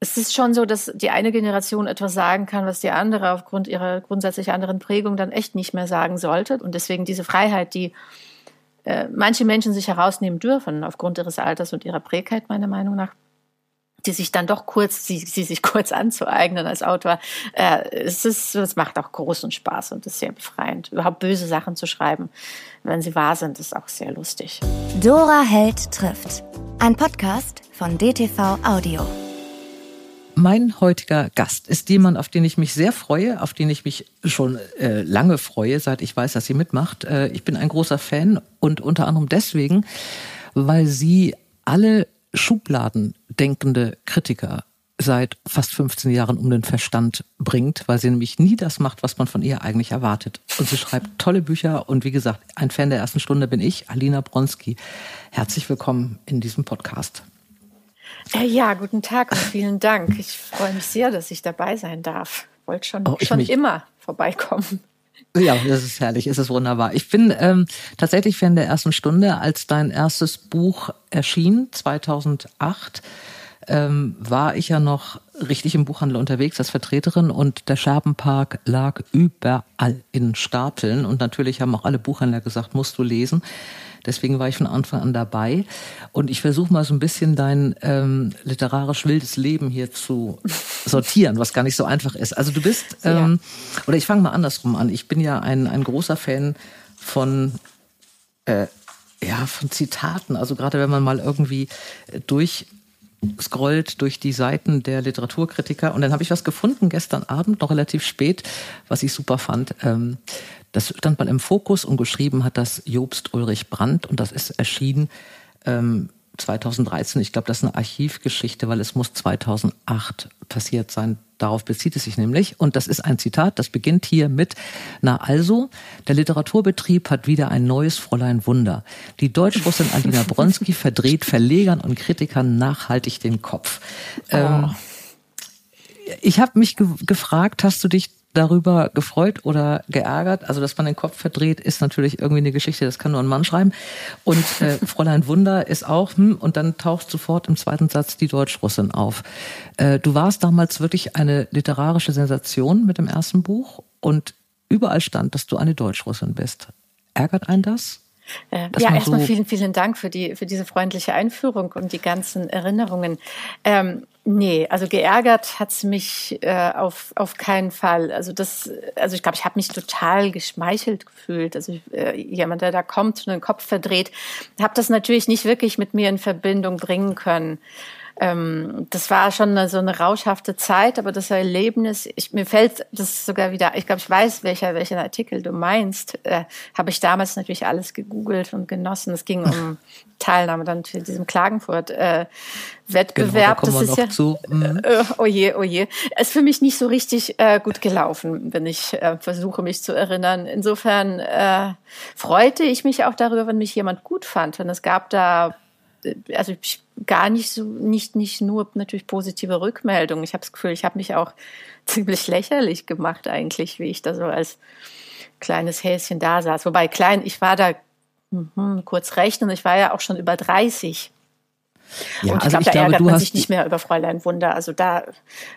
es ist schon so, dass die eine Generation etwas sagen kann, was die andere aufgrund ihrer grundsätzlich anderen Prägung dann echt nicht mehr sagen sollte. Und deswegen diese Freiheit, die äh, manche Menschen sich herausnehmen dürfen, aufgrund ihres Alters und ihrer Prägheit, meiner Meinung nach, die sich dann doch kurz, sie, sie sich kurz anzueignen als Autor, äh, es ist, es macht auch großen Spaß und ist sehr befreiend. Überhaupt böse Sachen zu schreiben, wenn sie wahr sind, ist auch sehr lustig. Dora Held trifft. Ein Podcast von DTV Audio. Mein heutiger Gast ist jemand, auf den ich mich sehr freue, auf den ich mich schon äh, lange freue, seit ich weiß, dass sie mitmacht. Äh, ich bin ein großer Fan und unter anderem deswegen, weil sie alle Schubladen denkende Kritiker seit fast 15 Jahren um den Verstand bringt, weil sie nämlich nie das macht, was man von ihr eigentlich erwartet. Und sie schreibt tolle Bücher und wie gesagt, ein Fan der ersten Stunde bin ich, Alina Bronski. Herzlich willkommen in diesem Podcast. Äh, ja, guten Tag und vielen Dank. Ich freue mich sehr, dass ich dabei sein darf. Wollte schon, oh, schon immer vorbeikommen. Ja, das ist herrlich, es ist wunderbar. Ich bin ähm, tatsächlich Fan der ersten Stunde, als dein erstes Buch erschien, 2008 ähm, war ich ja noch richtig im Buchhandel unterwegs als Vertreterin und der Scherbenpark lag überall in Stapeln und natürlich haben auch alle Buchhändler gesagt, musst du lesen. Deswegen war ich von Anfang an dabei. Und ich versuche mal so ein bisschen dein ähm, literarisch wildes Leben hier zu sortieren, was gar nicht so einfach ist. Also du bist, ähm, ja. oder ich fange mal andersrum an. Ich bin ja ein, ein großer Fan von äh, ja, von Zitaten. Also gerade wenn man mal irgendwie durch scrollt durch die Seiten der Literaturkritiker und dann habe ich was gefunden gestern Abend, noch relativ spät, was ich super fand. Ähm, das stand mal im Fokus und geschrieben hat das Jobst Ulrich Brandt und das ist erschienen ähm, 2013. Ich glaube, das ist eine Archivgeschichte, weil es muss 2008 passiert sein. Darauf bezieht es sich nämlich. Und das ist ein Zitat, das beginnt hier mit, na also, der Literaturbetrieb hat wieder ein neues Fräulein Wunder. Die Deutschrussin Alina Bronski verdreht Verlegern und Kritikern nachhaltig den Kopf. Oh. Ähm, ich habe mich ge gefragt, hast du dich darüber gefreut oder geärgert. Also, dass man den Kopf verdreht, ist natürlich irgendwie eine Geschichte, das kann nur ein Mann schreiben. Und äh, Fräulein Wunder ist auch, hm, und dann taucht sofort im zweiten Satz die Deutschrussin auf. Äh, du warst damals wirklich eine literarische Sensation mit dem ersten Buch und überall stand, dass du eine Deutschrussin bist. Ärgert einen das? Äh, ja, erstmal so vielen, vielen Dank für die, für diese freundliche Einführung und die ganzen Erinnerungen. Ähm, nee, also geärgert hat's mich äh, auf, auf keinen Fall. Also das, also ich glaube, ich habe mich total geschmeichelt gefühlt. Also äh, jemand, der da kommt und den Kopf verdreht, habe das natürlich nicht wirklich mit mir in Verbindung bringen können ähm, das war schon eine, so eine rauschhafte Zeit, aber das Erlebnis, ich, mir fällt das sogar wieder, ich glaube, ich weiß, welcher, welchen Artikel du meinst, äh, habe ich damals natürlich alles gegoogelt und genossen. Es ging um Teilnahme dann zu diesem Klagenfurt äh. Genau, da das ist ja zu. Mhm. Äh, oh je, oh je. Ist für mich nicht so richtig äh, gut gelaufen, wenn ich äh, versuche, mich zu erinnern. Insofern äh, freute ich mich auch darüber, wenn mich jemand gut fand. Und es gab da also ich, gar nicht so, nicht, nicht nur natürlich positive Rückmeldungen. Ich habe das Gefühl, ich habe mich auch ziemlich lächerlich gemacht eigentlich, wie ich da so als kleines Häschen da saß. Wobei klein, ich war da mh, kurz rechnen, ich war ja auch schon über 30. Ja, und ich, also glaub, ich da glaube, ärgert man sich nicht mehr über Fräulein Wunder. Also da,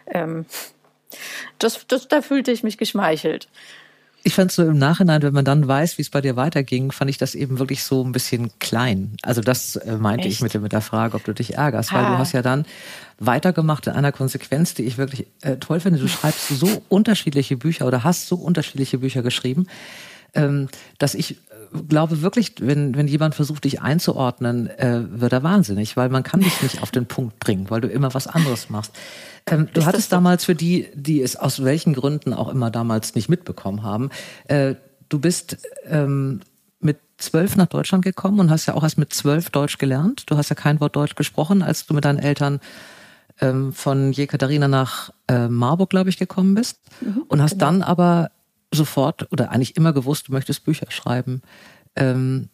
ähm, das, das, da fühlte ich mich geschmeichelt. Ich fand so im Nachhinein, wenn man dann weiß, wie es bei dir weiterging, fand ich das eben wirklich so ein bisschen klein. Also das äh, meinte Echt? ich mit, mit der Frage, ob du dich ärgerst, ha. weil du hast ja dann weitergemacht in einer Konsequenz, die ich wirklich äh, toll finde. Du schreibst so unterschiedliche Bücher oder hast so unterschiedliche Bücher geschrieben, ähm, dass ich glaube wirklich, wenn, wenn jemand versucht, dich einzuordnen, äh, wird er wahnsinnig, weil man kann dich nicht auf den Punkt bringen, weil du immer was anderes machst. Ähm, du hattest damals für die, die es aus welchen Gründen auch immer damals nicht mitbekommen haben, äh, du bist ähm, mit zwölf nach Deutschland gekommen und hast ja auch erst mit zwölf Deutsch gelernt. Du hast ja kein Wort Deutsch gesprochen, als du mit deinen Eltern ähm, von Jekaterina nach äh, Marburg, glaube ich, gekommen bist. Mhm, und hast genau. dann aber sofort oder eigentlich immer gewusst, du möchtest Bücher schreiben. Ähm,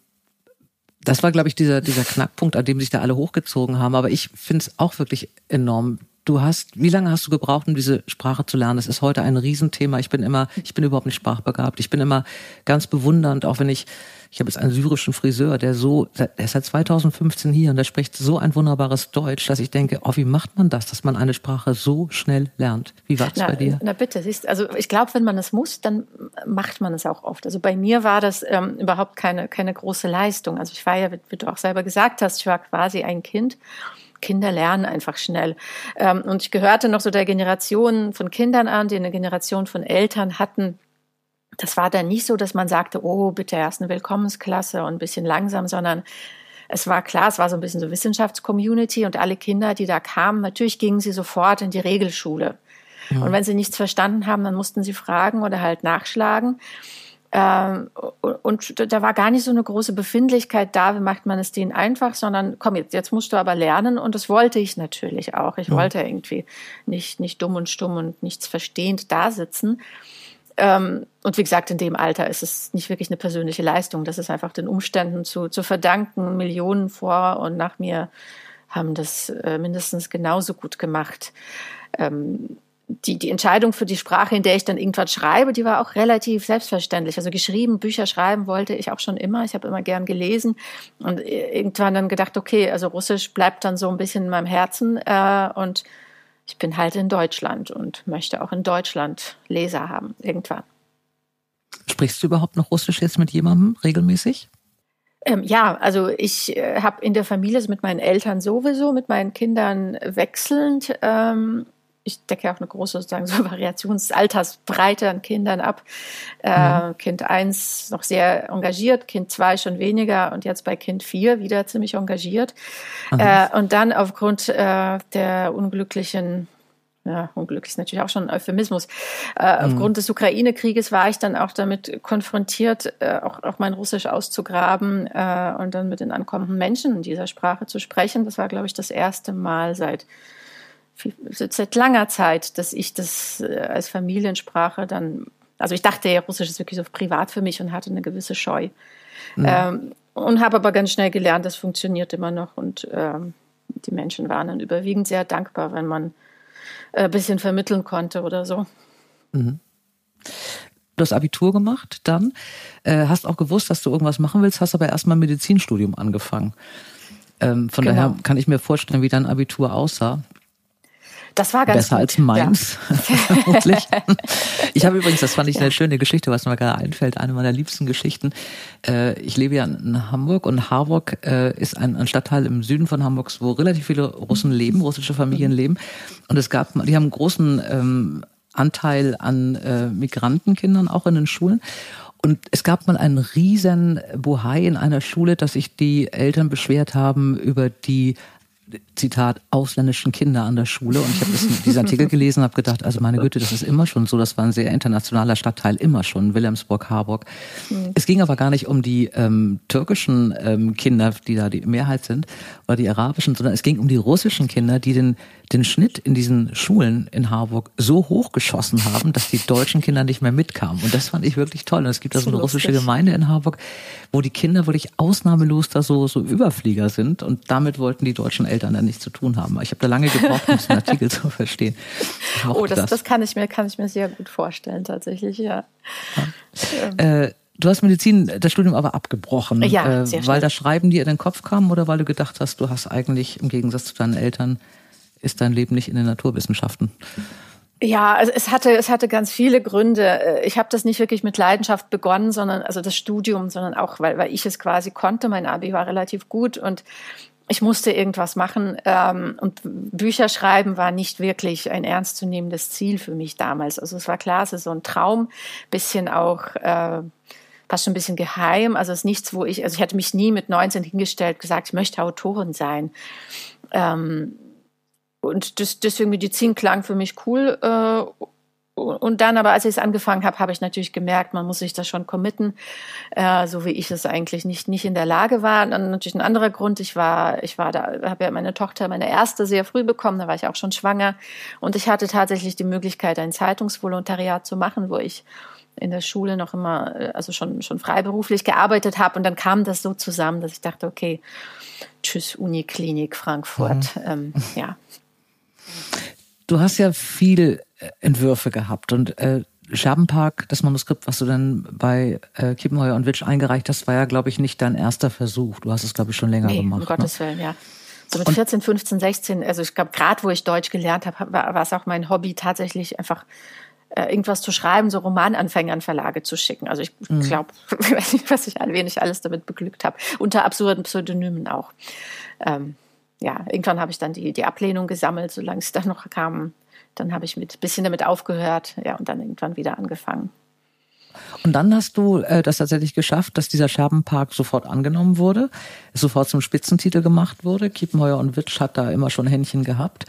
das war, glaube ich, dieser, dieser Knackpunkt, an dem sich da alle hochgezogen haben. Aber ich finde es auch wirklich enorm. Du hast, wie lange hast du gebraucht, um diese Sprache zu lernen? Das ist heute ein Riesenthema. Ich bin immer, ich bin überhaupt nicht sprachbegabt. Ich bin immer ganz bewundernd, auch wenn ich Ich habe jetzt einen syrischen Friseur, der so, der ist seit 2015 hier und der spricht so ein wunderbares Deutsch, dass ich denke, oh, wie macht man das, dass man eine Sprache so schnell lernt? Wie war das bei dir? Na bitte, siehst, also ich glaube, wenn man es muss, dann macht man es auch oft. Also bei mir war das ähm, überhaupt keine, keine große Leistung. Also ich war ja, wie du auch selber gesagt hast, ich war quasi ein Kind. Kinder lernen einfach schnell. Ähm, und ich gehörte noch so der Generation von Kindern an, die eine Generation von Eltern hatten. Das war dann nicht so, dass man sagte, oh, bitte erst eine Willkommensklasse und ein bisschen langsam, sondern es war klar, es war so ein bisschen so Wissenschaftscommunity und alle Kinder, die da kamen, natürlich gingen sie sofort in die Regelschule. Ja. Und wenn sie nichts verstanden haben, dann mussten sie fragen oder halt nachschlagen. Ähm, und da war gar nicht so eine große Befindlichkeit da, wie macht man es denen einfach, sondern komm, jetzt, jetzt musst du aber lernen und das wollte ich natürlich auch. Ich ja. wollte irgendwie nicht, nicht dumm und stumm und nichts verstehend da sitzen. Ähm, und wie gesagt, in dem Alter ist es nicht wirklich eine persönliche Leistung. Das ist einfach den Umständen zu, zu verdanken. Millionen vor und nach mir haben das äh, mindestens genauso gut gemacht. Ähm, die, die Entscheidung für die Sprache, in der ich dann irgendwas schreibe, die war auch relativ selbstverständlich. Also geschrieben, Bücher schreiben wollte ich auch schon immer. Ich habe immer gern gelesen und irgendwann dann gedacht, okay, also Russisch bleibt dann so ein bisschen in meinem Herzen äh, und ich bin halt in Deutschland und möchte auch in Deutschland Leser haben, irgendwann. Sprichst du überhaupt noch Russisch jetzt mit jemandem regelmäßig? Ähm, ja, also ich äh, habe in der Familie also mit meinen Eltern sowieso, mit meinen Kindern wechselnd. Ähm, ich decke auch eine große sozusagen so Variationsaltersbreite an Kindern ab. Äh, mhm. Kind 1 noch sehr engagiert, Kind 2 schon weniger und jetzt bei Kind 4 wieder ziemlich engagiert. Äh, und dann aufgrund äh, der unglücklichen ja, unglücklich ist natürlich auch schon ein Euphemismus. Äh, mhm. Aufgrund des Ukraine-Krieges war ich dann auch damit konfrontiert, äh, auch, auch mein Russisch auszugraben äh, und dann mit den ankommenden Menschen in dieser Sprache zu sprechen. Das war, glaube ich, das erste Mal seit seit langer Zeit, dass ich das äh, als Familiensprache dann, also ich dachte ja, Russisch ist wirklich so privat für mich und hatte eine gewisse Scheu. Mhm. Ähm, und habe aber ganz schnell gelernt, das funktioniert immer noch und ähm, die Menschen waren dann überwiegend sehr dankbar, wenn man äh, ein bisschen vermitteln konnte oder so. Mhm. Du hast Abitur gemacht, dann äh, hast auch gewusst, dass du irgendwas machen willst, hast aber erstmal ein Medizinstudium angefangen. Ähm, von genau. daher kann ich mir vorstellen, wie dein Abitur aussah. Das war ganz Besser gut. als meins, ja. ich habe übrigens, das fand ich eine schöne Geschichte, was mir gerade einfällt, eine meiner liebsten Geschichten. Äh, ich lebe ja in Hamburg und Harburg äh, ist ein, Stadtteil im Süden von Hamburgs, wo relativ viele Russen leben, russische Familien leben. Und es gab, die haben einen großen ähm, Anteil an äh, Migrantenkindern auch in den Schulen. Und es gab mal einen riesen Bohai in einer Schule, dass sich die Eltern beschwert haben über die Zitat, ausländischen Kinder an der Schule. Und ich habe diesen Artikel gelesen und habe gedacht, also meine Güte, das ist immer schon so. Das war ein sehr internationaler Stadtteil, immer schon, Wilhelmsburg, Harburg. Mhm. Es ging aber gar nicht um die ähm, türkischen ähm, Kinder, die da die Mehrheit sind, oder die arabischen, sondern es ging um die russischen Kinder, die den, den Schnitt in diesen Schulen in Harburg so hochgeschossen haben, dass die deutschen Kinder nicht mehr mitkamen. Und das fand ich wirklich toll. Und es gibt da so eine russische Gemeinde in Harburg, wo die Kinder wirklich ausnahmelos da so, so Überflieger sind. Und damit wollten die deutschen Eltern dann nichts zu tun haben. Ich habe da lange gebraucht, um den Artikel zu verstehen. Oh, das, das, das, kann ich mir, kann ich mir sehr gut vorstellen, tatsächlich, ja. ja. Äh, Du hast Medizin, das Studium aber abgebrochen, ja, äh, weil das Schreiben dir in den Kopf kam oder weil du gedacht hast, du hast eigentlich im Gegensatz zu deinen Eltern, ist dein Leben nicht in den Naturwissenschaften? Ja, also es hatte es hatte ganz viele Gründe. Ich habe das nicht wirklich mit Leidenschaft begonnen, sondern also das Studium, sondern auch weil weil ich es quasi konnte. Mein Abi war relativ gut und ich musste irgendwas machen ähm, und Bücher schreiben war nicht wirklich ein ernstzunehmendes Ziel für mich damals. Also es war klar, es ist so ein Traum, bisschen auch äh, fast schon ein bisschen geheim. Also es ist nichts, wo ich, also ich hätte mich nie mit 19 hingestellt, gesagt, ich möchte Autorin sein. Ähm, und das, deswegen Medizin klang für mich cool. Äh, und dann aber, als ich es angefangen habe, habe ich natürlich gemerkt, man muss sich da schon committen, äh, so wie ich es eigentlich nicht nicht in der Lage war. Und dann natürlich ein anderer Grund. Ich war ich war da, habe ja meine Tochter, meine erste, sehr früh bekommen. Da war ich auch schon schwanger und ich hatte tatsächlich die Möglichkeit, ein Zeitungsvolontariat zu machen, wo ich in der Schule noch immer, äh, also schon, schon freiberuflich gearbeitet habe. Und dann kam das so zusammen, dass ich dachte, okay, tschüss, Uniklinik Frankfurt. Mhm. Ähm, ja. Du hast ja viele äh, Entwürfe gehabt und äh, Scherbenpark, das Manuskript, was du dann bei äh, Kiepenheuer und Witsch eingereicht hast, war ja, glaube ich, nicht dein erster Versuch. Du hast es, glaube ich, schon länger nee, gemacht. Um Gottes ne? Willen, ja. So mit und 14, 15, 16, also ich glaube, gerade wo ich Deutsch gelernt habe, war, war es auch mein Hobby, tatsächlich einfach äh, irgendwas zu schreiben, so Romananfängern Verlage zu schicken. Also ich mhm. glaube, ich weiß nicht, was ich, wen ich alles damit beglückt habe. Unter absurden Pseudonymen auch. Ähm, ja, irgendwann habe ich dann die, die Ablehnung gesammelt, solange es dann noch kam. Dann habe ich mit bisschen damit aufgehört, ja, und dann irgendwann wieder angefangen. Und dann hast du äh, das tatsächlich geschafft, dass dieser Scherbenpark sofort angenommen wurde, sofort zum Spitzentitel gemacht wurde. Kiepenheuer und Witsch hat da immer schon Händchen gehabt.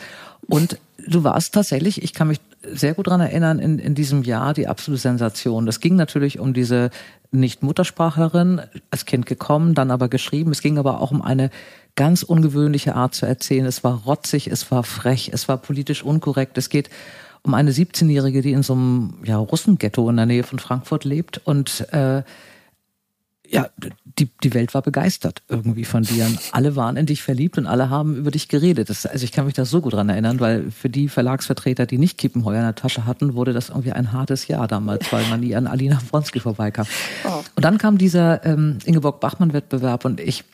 Und du warst tatsächlich, ich kann mich sehr gut dran erinnern, in, in diesem Jahr die absolute Sensation. Das ging natürlich um diese Nicht-Muttersprachlerin, als Kind gekommen, dann aber geschrieben. Es ging aber auch um eine ganz ungewöhnliche Art zu erzählen. Es war rotzig, es war frech, es war politisch unkorrekt. Es geht um eine 17-Jährige, die in so einem ja, Russenghetto in der Nähe von Frankfurt lebt und äh, ja, die, die Welt war begeistert irgendwie von dir. Alle waren in dich verliebt und alle haben über dich geredet. Das, also ich kann mich da so gut dran erinnern, weil für die Verlagsvertreter, die nicht Kiepenheuer in der Tasche hatten, wurde das irgendwie ein hartes Jahr damals, weil man nie an Alina Bronski vorbeikam. Oh. Und dann kam dieser ähm, Ingeborg-Bachmann-Wettbewerb und ich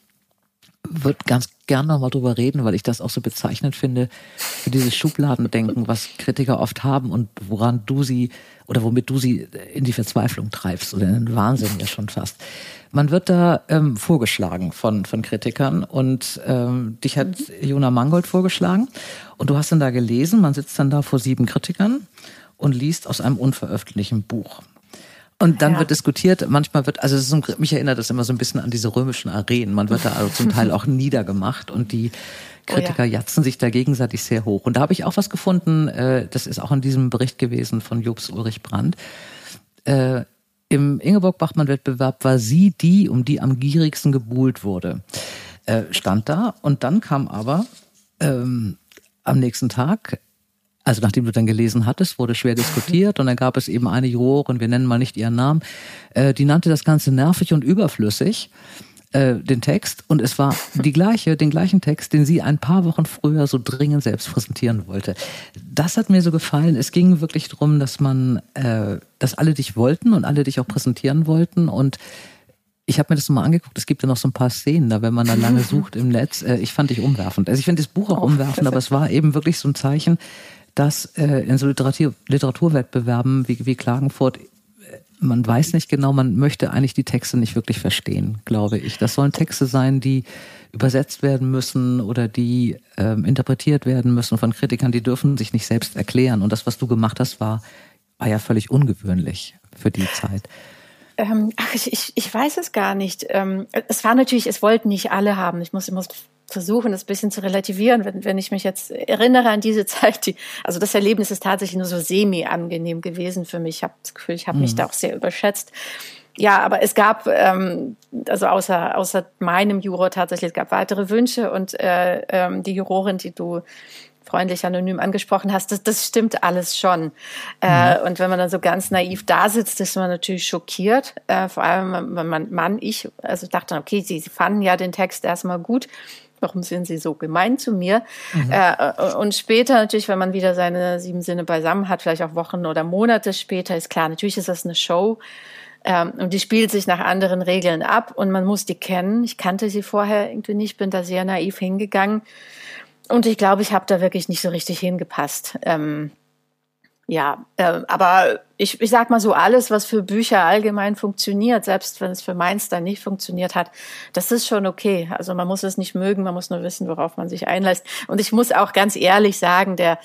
würde ganz gern noch mal drüber reden, weil ich das auch so bezeichnend finde für dieses Schubladendenken, was Kritiker oft haben und woran du sie oder womit du sie in die Verzweiflung treibst oder in den Wahnsinn ja schon fast. Man wird da ähm, vorgeschlagen von, von Kritikern und ähm, dich hat Jona Mangold vorgeschlagen und du hast dann da gelesen, man sitzt dann da vor sieben Kritikern und liest aus einem unveröffentlichten Buch. Und dann ja. wird diskutiert, manchmal wird, also so, mich erinnert das immer so ein bisschen an diese römischen Arenen. Man wird da also zum Teil auch niedergemacht und die Kritiker oh ja. jatzen sich da gegenseitig sehr hoch. Und da habe ich auch was gefunden, äh, das ist auch in diesem Bericht gewesen von Jobs Ulrich Brandt. Äh, Im Ingeborg-Bachmann-Wettbewerb war sie die, um die am gierigsten gebuhlt wurde. Äh, stand da und dann kam aber ähm, am nächsten Tag also nachdem du dann gelesen hattest, wurde schwer diskutiert und dann gab es eben eine Jurorin, wir nennen mal nicht ihren Namen, äh, die nannte das Ganze nervig und überflüssig äh, den Text und es war die gleiche, den gleichen Text, den sie ein paar Wochen früher so dringend selbst präsentieren wollte. Das hat mir so gefallen. Es ging wirklich darum, dass man, äh, dass alle dich wollten und alle dich auch präsentieren wollten und ich habe mir das mal angeguckt. Es gibt ja noch so ein paar Szenen da, wenn man da lange sucht im Netz. Äh, ich fand dich umwerfend. Also ich finde das Buch auch oh, umwerfend, aber es war eben wirklich so ein Zeichen, dass äh, in so Literatur, Literaturwettbewerben wie, wie Klagenfurt äh, man weiß nicht genau, man möchte eigentlich die Texte nicht wirklich verstehen, glaube ich. Das sollen Texte sein, die übersetzt werden müssen oder die ähm, interpretiert werden müssen von Kritikern, die dürfen sich nicht selbst erklären. Und das, was du gemacht hast, war, war ja völlig ungewöhnlich für die Zeit. Ähm, ach, ich, ich, ich weiß es gar nicht. Ähm, es war natürlich, es wollten nicht alle haben. Ich muss, ich muss versuchen, das ein bisschen zu relativieren, wenn, wenn ich mich jetzt erinnere an diese Zeit. Die, also das Erlebnis ist tatsächlich nur so semi-angenehm gewesen für mich. Ich habe das Gefühl, ich habe mhm. mich da auch sehr überschätzt. Ja, aber es gab, ähm, also außer, außer meinem Juror tatsächlich, es gab weitere Wünsche und äh, ähm, die Jurorin, die du freundlich anonym angesprochen hast, das, das stimmt alles schon. Äh, mhm. Und wenn man dann so ganz naiv da sitzt, ist man natürlich schockiert. Äh, vor allem, wenn man, Mann, ich, also dachte, okay, sie, sie fanden ja den Text erstmal gut warum sind Sie so gemein zu mir? Mhm. Äh, und später natürlich, wenn man wieder seine sieben Sinne beisammen hat, vielleicht auch Wochen oder Monate später, ist klar, natürlich ist das eine Show. Ähm, und die spielt sich nach anderen Regeln ab und man muss die kennen. Ich kannte sie vorher irgendwie nicht, bin da sehr naiv hingegangen. Und ich glaube, ich habe da wirklich nicht so richtig hingepasst. Ähm, ja, äh, aber ich, ich sag mal so, alles, was für Bücher allgemein funktioniert, selbst wenn es für meins dann nicht funktioniert hat, das ist schon okay. Also man muss es nicht mögen, man muss nur wissen, worauf man sich einlässt. Und ich muss auch ganz ehrlich sagen, der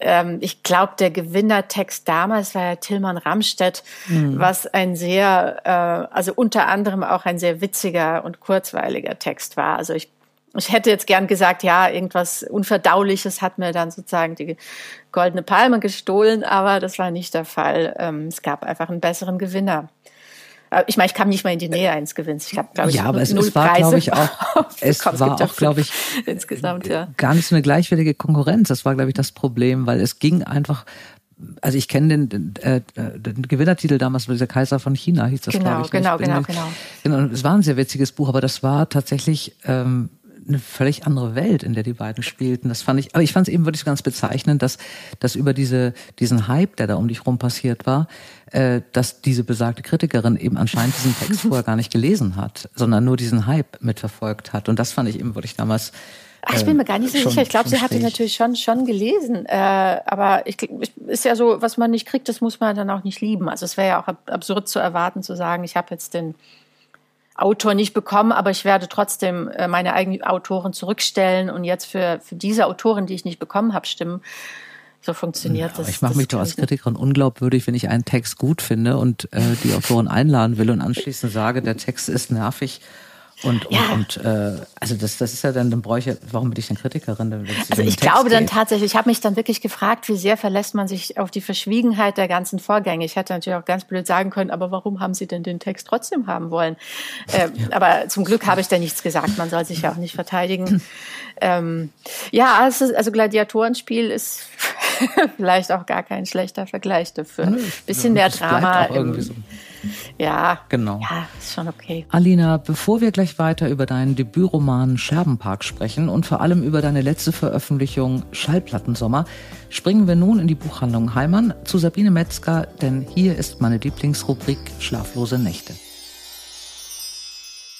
ähm, ich glaube, der Gewinnertext damals war ja Tillmann Ramstedt, mhm. was ein sehr, äh, also unter anderem auch ein sehr witziger und kurzweiliger Text war. Also ich ich hätte jetzt gern gesagt, ja, irgendwas Unverdauliches hat mir dann sozusagen die goldene Palme gestohlen, aber das war nicht der Fall. Ähm, es gab einfach einen besseren Gewinner. Äh, ich meine, ich kam nicht mal in die Nähe eines Gewinns. Ich habe, glaube ich, ja, aber es, es war, glaube ich, auch, es war auch, glaube ich, insgesamt ja gar nicht so eine gleichwertige Konkurrenz. Das war, glaube ich, das Problem, weil es ging einfach also ich kenne den, äh, den Gewinnertitel damals, dieser Kaiser von China hieß das, genau, glaube ich. Genau, genau, genau, genau. Es war ein sehr witziges Buch, aber das war tatsächlich ähm, eine völlig andere Welt, in der die beiden spielten. Das fand ich, aber ich fand es eben wirklich ganz bezeichnend, dass, dass über diese, diesen Hype, der da um dich rum passiert war, äh, dass diese besagte Kritikerin eben anscheinend diesen Text vorher gar nicht gelesen hat, sondern nur diesen Hype mitverfolgt hat. Und das fand ich eben wirklich damals Ach, ich bin mir gar nicht so schon, sicher. Ich glaube, sie hatte natürlich schon schon gelesen. Äh, aber ich, ich, ist ja so, was man nicht kriegt, das muss man dann auch nicht lieben. Also es wäre ja auch absurd zu erwarten, zu sagen, ich habe jetzt den Autor nicht bekommen, aber ich werde trotzdem äh, meine eigenen Autoren zurückstellen und jetzt für, für diese Autorin, die ich nicht bekommen habe, stimmen. So funktioniert ja, das. Ich mache mich doch als Kritikerin unglaubwürdig, wenn ich einen Text gut finde und äh, die Autorin einladen will und anschließend sage, der Text ist nervig und, und, ja. und äh, also das, das ist ja dann, dann bräuchte ich, warum bin ich denn Kritikerin? also ich glaube geht? dann tatsächlich, ich habe mich dann wirklich gefragt, wie sehr verlässt man sich auf die Verschwiegenheit der ganzen Vorgänge. Ich hätte natürlich auch ganz blöd sagen können, aber warum haben Sie denn den Text trotzdem haben wollen? Äh, ja. Aber zum Glück habe ich da nichts gesagt, man soll sich ja auch nicht verteidigen. ähm, ja, also, also Gladiatorenspiel ist vielleicht auch gar kein schlechter Vergleich dafür. Ein bisschen mehr Drama. Im, so. Ja, genau. Ja, ist schon okay. Alina, bevor wir gleich weiter über deinen Debütroman Scherbenpark sprechen und vor allem über deine letzte Veröffentlichung Schallplattensommer, springen wir nun in die Buchhandlung Heimann zu Sabine Metzger, denn hier ist meine Lieblingsrubrik Schlaflose Nächte.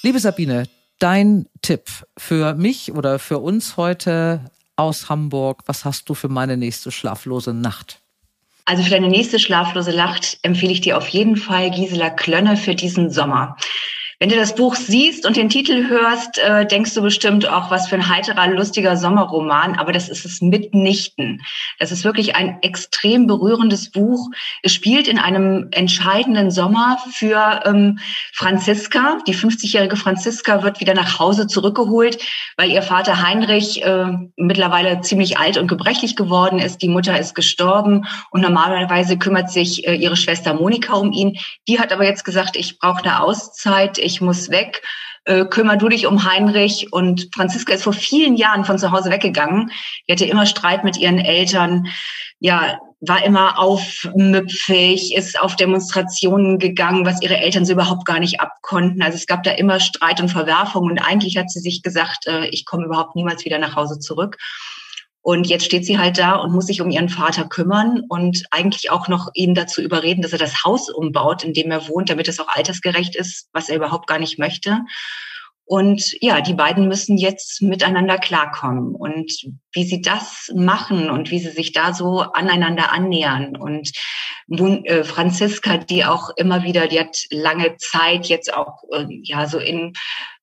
Liebe Sabine, dein Tipp für mich oder für uns heute aus Hamburg, was hast du für meine nächste schlaflose Nacht? Also für deine nächste schlaflose Nacht empfehle ich dir auf jeden Fall Gisela Klönne für diesen Sommer. Wenn du das Buch siehst und den Titel hörst, äh, denkst du bestimmt auch, was für ein heiterer, lustiger Sommerroman, aber das ist es mitnichten. Das ist wirklich ein extrem berührendes Buch. Es spielt in einem entscheidenden Sommer für ähm, Franziska. Die 50-jährige Franziska wird wieder nach Hause zurückgeholt, weil ihr Vater Heinrich äh, mittlerweile ziemlich alt und gebrechlich geworden ist. Die Mutter ist gestorben und normalerweise kümmert sich äh, ihre Schwester Monika um ihn. Die hat aber jetzt gesagt, ich brauche eine Auszeit, ich muss weg, äh, kümmer du dich um Heinrich. Und Franziska ist vor vielen Jahren von zu Hause weggegangen. Die hatte immer Streit mit ihren Eltern. Ja, war immer aufmüpfig, ist auf Demonstrationen gegangen, was ihre Eltern so überhaupt gar nicht abkonnten. Also es gab da immer Streit und Verwerfung und eigentlich hat sie sich gesagt, äh, ich komme überhaupt niemals wieder nach Hause zurück. Und jetzt steht sie halt da und muss sich um ihren Vater kümmern und eigentlich auch noch ihn dazu überreden, dass er das Haus umbaut, in dem er wohnt, damit es auch altersgerecht ist, was er überhaupt gar nicht möchte. Und ja, die beiden müssen jetzt miteinander klarkommen. Und wie sie das machen und wie sie sich da so aneinander annähern. Und äh, Franziska, die auch immer wieder, die hat lange Zeit jetzt auch äh, ja so in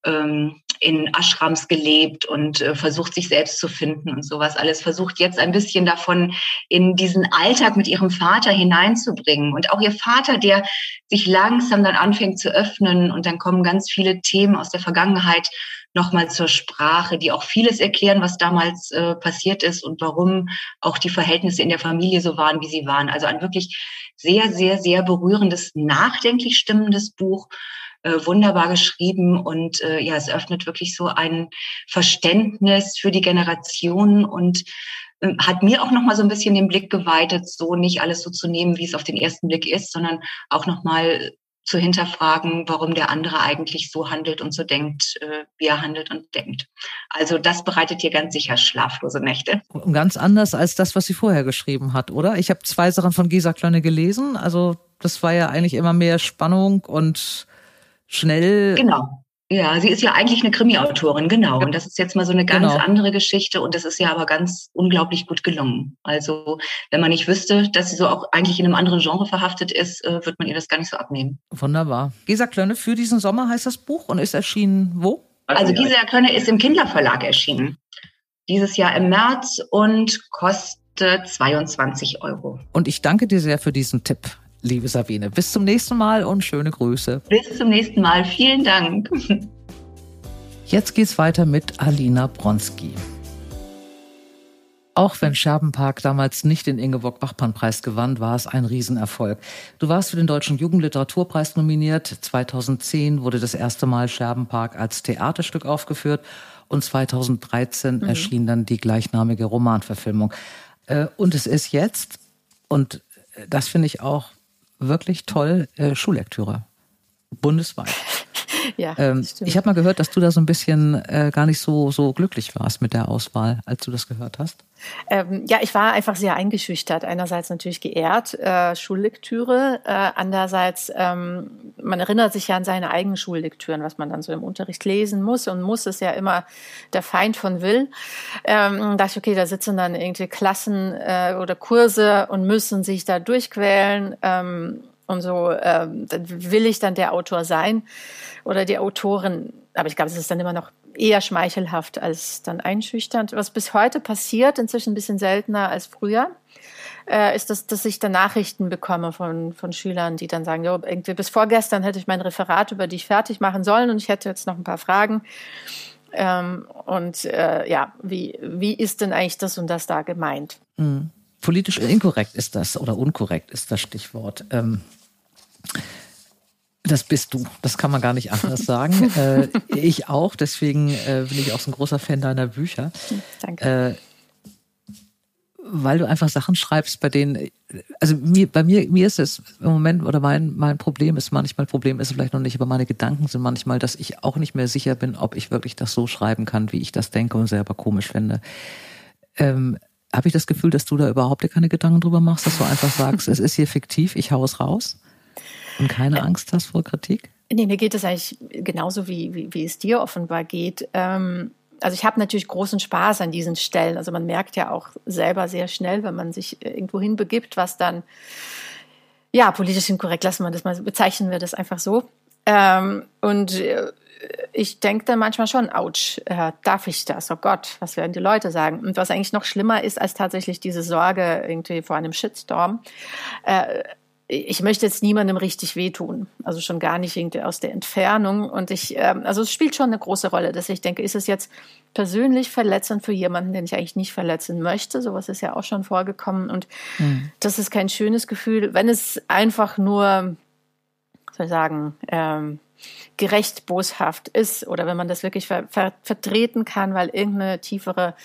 ähm, in Ashrams gelebt und äh, versucht sich selbst zu finden und sowas alles, versucht jetzt ein bisschen davon in diesen Alltag mit ihrem Vater hineinzubringen. Und auch ihr Vater, der sich langsam dann anfängt zu öffnen und dann kommen ganz viele Themen aus der Vergangenheit nochmal zur Sprache, die auch vieles erklären, was damals äh, passiert ist und warum auch die Verhältnisse in der Familie so waren, wie sie waren. Also ein wirklich sehr, sehr, sehr berührendes, nachdenklich stimmendes Buch äh, wunderbar geschrieben und äh, ja, es öffnet wirklich so ein Verständnis für die Generationen und äh, hat mir auch noch mal so ein bisschen den Blick geweitet, so nicht alles so zu nehmen, wie es auf den ersten Blick ist, sondern auch noch mal zu hinterfragen, warum der andere eigentlich so handelt und so denkt, äh, wie er handelt und denkt. Also das bereitet dir ganz sicher schlaflose Nächte. Und ganz anders als das, was sie vorher geschrieben hat, oder? Ich habe zwei Sachen von Gesa Klönne gelesen. Also das war ja eigentlich immer mehr Spannung und schnell. Genau. Ja, sie ist ja eigentlich eine Krimi-Autorin, genau. Und das ist jetzt mal so eine ganz genau. andere Geschichte und das ist ja aber ganz unglaublich gut gelungen. Also, wenn man nicht wüsste, dass sie so auch eigentlich in einem anderen Genre verhaftet ist, äh, wird man ihr das gar nicht so abnehmen. Wunderbar. Gesa Klönne für diesen Sommer heißt das Buch und ist erschienen wo? Also, Gesa Klönne ist im Kindler Verlag erschienen. Dieses Jahr im März und kostet 22 Euro. Und ich danke dir sehr für diesen Tipp liebe Sabine. Bis zum nächsten Mal und schöne Grüße. Bis zum nächsten Mal. Vielen Dank. Jetzt geht's weiter mit Alina Bronski. Auch wenn Scherbenpark damals nicht den Ingeborg-Bachmann-Preis gewann, war es ein Riesenerfolg. Du warst für den Deutschen Jugendliteraturpreis nominiert. 2010 wurde das erste Mal Scherbenpark als Theaterstück aufgeführt und 2013 mhm. erschien dann die gleichnamige Romanverfilmung. Äh, und es ist jetzt, und das finde ich auch wirklich toll, äh, Schullektüre. Bundesweit. Ja, ähm, ich habe mal gehört, dass du da so ein bisschen äh, gar nicht so, so glücklich warst mit der Auswahl, als du das gehört hast. Ähm, ja, ich war einfach sehr eingeschüchtert. Einerseits natürlich geehrt, äh, Schullektüre. Äh, andererseits, ähm, man erinnert sich ja an seine eigenen Schullektüren, was man dann so im Unterricht lesen muss. Und muss ist ja immer der Feind von will. Ähm, dachte ich, okay, da sitzen dann irgendwie Klassen äh, oder Kurse und müssen sich da durchquälen. Ähm, und so ähm, will ich dann der Autor sein oder die Autorin. Aber ich glaube, es ist dann immer noch eher schmeichelhaft als dann einschüchternd. Was bis heute passiert, inzwischen ein bisschen seltener als früher, äh, ist, dass, dass ich dann Nachrichten bekomme von, von Schülern, die dann sagen, jo, irgendwie bis vorgestern hätte ich mein Referat über dich fertig machen sollen und ich hätte jetzt noch ein paar Fragen. Ähm, und äh, ja, wie, wie ist denn eigentlich das und das da gemeint? Mhm. Politisch inkorrekt ist das oder unkorrekt ist das Stichwort. Ähm, das bist du. Das kann man gar nicht anders sagen. äh, ich auch. Deswegen äh, bin ich auch so ein großer Fan deiner Bücher. Danke. Äh, weil du einfach Sachen schreibst, bei denen, also mir, bei mir, mir ist es im Moment, oder mein, mein Problem ist manchmal, Problem ist vielleicht noch nicht, aber meine Gedanken sind manchmal, dass ich auch nicht mehr sicher bin, ob ich wirklich das so schreiben kann, wie ich das denke und selber komisch finde. Ähm, Habe ich das Gefühl, dass du da überhaupt keine Gedanken drüber machst, dass du einfach sagst, es ist hier fiktiv, ich hau es raus? Und keine äh, Angst hast vor Kritik? Nee, mir geht es eigentlich genauso, wie, wie, wie es dir offenbar geht. Ähm, also ich habe natürlich großen Spaß an diesen Stellen. Also man merkt ja auch selber sehr schnell, wenn man sich irgendwo hinbegibt, was dann, ja, politisch inkorrekt, lassen wir das mal, bezeichnen wir das einfach so. Ähm, und äh, ich denke dann manchmal schon, ouch, äh, darf ich das? Oh Gott, was werden die Leute sagen? Und was eigentlich noch schlimmer ist als tatsächlich diese Sorge irgendwie vor einem Shitstorm, äh, ich möchte jetzt niemandem richtig wehtun, also schon gar nicht irgendwie aus der Entfernung. Und ich, ähm, also es spielt schon eine große Rolle, dass ich denke, ist es jetzt persönlich verletzend für jemanden, den ich eigentlich nicht verletzen möchte? Sowas ist ja auch schon vorgekommen. Und mhm. das ist kein schönes Gefühl, wenn es einfach nur, soll ich sagen, ähm, gerecht boshaft ist oder wenn man das wirklich ver ver vertreten kann, weil irgendeine tiefere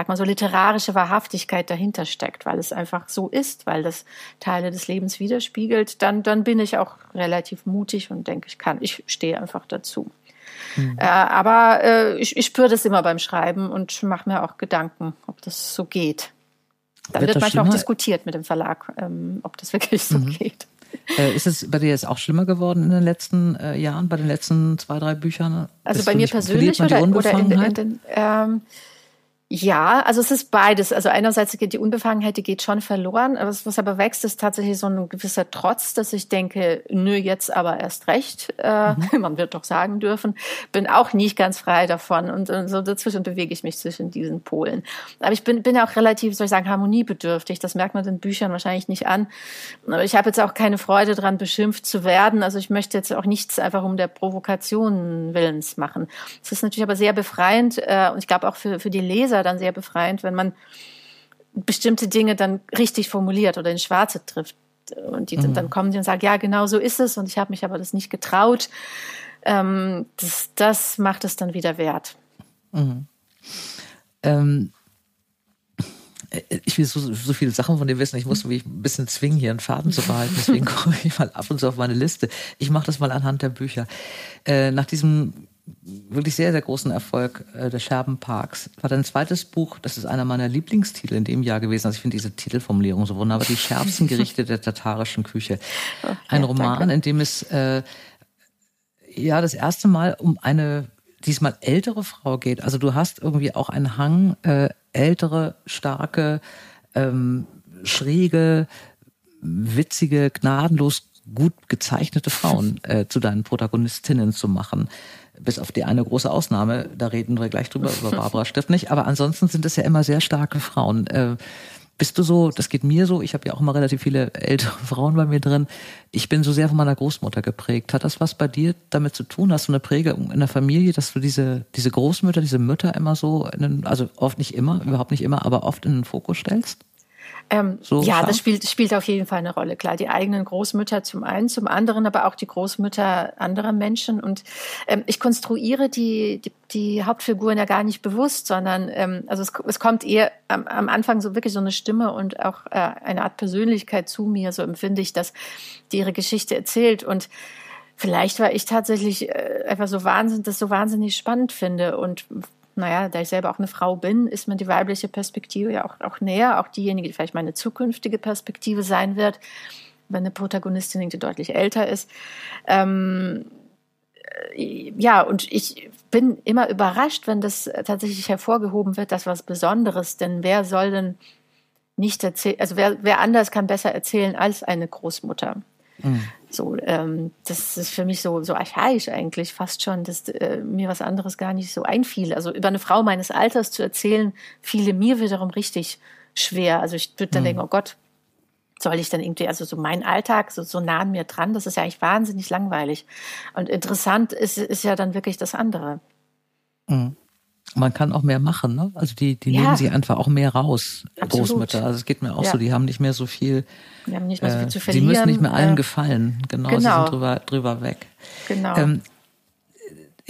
sag mal so, literarische Wahrhaftigkeit dahinter steckt, weil es einfach so ist, weil das Teile des Lebens widerspiegelt, dann, dann bin ich auch relativ mutig und denke, ich kann, ich stehe einfach dazu. Mhm. Äh, aber äh, ich, ich spüre das immer beim Schreiben und mache mir auch Gedanken, ob das so geht. Dann wird, wird manchmal auch diskutiert mit dem Verlag, ähm, ob das wirklich so mhm. geht. Äh, ist es bei dir jetzt auch schlimmer geworden in den letzten äh, Jahren, bei den letzten zwei, drei Büchern? Also Bist bei mir persönlich oder, oder in, in den, ähm, ja, also es ist beides. Also einerseits geht die Unbefangenheit, die geht schon verloren. Was, was aber wächst, ist tatsächlich so ein gewisser Trotz, dass ich denke, nö, jetzt aber erst recht. Äh, mhm. Man wird doch sagen dürfen. Bin auch nicht ganz frei davon. Und, und, so dazwischen bewege ich mich zwischen diesen Polen. Aber ich bin, bin auch relativ, soll ich sagen, harmoniebedürftig. Das merkt man den Büchern wahrscheinlich nicht an. Aber ich habe jetzt auch keine Freude dran, beschimpft zu werden. Also ich möchte jetzt auch nichts einfach um der Provokation willens machen. Es ist natürlich aber sehr befreiend äh, und ich glaube auch für, für die Leser, dann sehr befreiend, wenn man bestimmte Dinge dann richtig formuliert oder in Schwarze trifft. Und die, mhm. dann kommen die und sagen, ja, genau so ist es und ich habe mich aber das nicht getraut. Ähm, das, das macht es dann wieder wert. Mhm. Ähm, ich will so, so viele Sachen von dir wissen. Ich muss mich ein bisschen zwingen, hier einen Faden zu behalten. Deswegen komme ich mal ab und zu auf meine Liste. Ich mache das mal anhand der Bücher. Äh, nach diesem wirklich sehr, sehr großen Erfolg äh, des Scherbenparks. War dein zweites Buch, das ist einer meiner Lieblingstitel in dem Jahr gewesen. Also ich finde diese Titelformulierung so wunderbar. Die schärfsten Gerichte der tatarischen Küche. Ein ja, Roman, danke. in dem es äh, ja das erste Mal um eine diesmal ältere Frau geht. Also du hast irgendwie auch einen Hang, äh, ältere, starke, ähm, schräge, witzige, gnadenlos gut gezeichnete Frauen äh, zu deinen Protagonistinnen zu machen bis auf die eine große Ausnahme, da reden wir gleich drüber, über Barbara Stift nicht, aber ansonsten sind es ja immer sehr starke Frauen. Äh, bist du so, das geht mir so, ich habe ja auch immer relativ viele ältere Frauen bei mir drin, ich bin so sehr von meiner Großmutter geprägt. Hat das was bei dir damit zu tun? Hast du eine Prägung in der Familie, dass du diese, diese Großmütter, diese Mütter immer so, den, also oft nicht immer, überhaupt nicht immer, aber oft in den Fokus stellst? Ähm, so ja, das spielt, spielt auf jeden Fall eine Rolle. Klar, die eigenen Großmütter zum einen, zum anderen aber auch die Großmütter anderer Menschen. Und ähm, ich konstruiere die, die, die Hauptfiguren ja gar nicht bewusst, sondern ähm, also es, es kommt eher am, am Anfang so wirklich so eine Stimme und auch äh, eine Art Persönlichkeit zu mir. So empfinde ich, dass die ihre Geschichte erzählt. Und Vielleicht, weil ich tatsächlich äh, einfach so wahnsinnig, das so wahnsinnig spannend finde und naja, da ich selber auch eine Frau bin, ist mir die weibliche Perspektive ja auch, auch näher, auch diejenige, die vielleicht meine zukünftige Perspektive sein wird, wenn eine Protagonistin die deutlich älter ist. Ähm, äh, ja, und ich bin immer überrascht, wenn das tatsächlich hervorgehoben wird, dass was Besonderes, denn wer soll denn nicht erzählen, also wer, wer anders kann besser erzählen als eine Großmutter. Mhm. So, ähm, das ist für mich so, so archaisch eigentlich fast schon, dass äh, mir was anderes gar nicht so einfiel. Also über eine Frau meines Alters zu erzählen, fiele mir wiederum richtig schwer. Also ich würde dann mhm. denken, oh Gott, soll ich dann irgendwie, also so mein Alltag so, so nah an mir dran, das ist ja eigentlich wahnsinnig langweilig. Und interessant ist, ist ja dann wirklich das andere. Mhm. Man kann auch mehr machen, ne? Also die, die ja. nehmen sie einfach auch mehr raus, Absolut. Großmütter. Also es geht mir auch ja. so, die haben nicht mehr so viel. Die haben nicht mehr so viel äh, zu verlieren. Sie müssen nicht mehr allen äh, gefallen. Genau, genau, sie sind drüber, drüber weg. Genau. Ähm,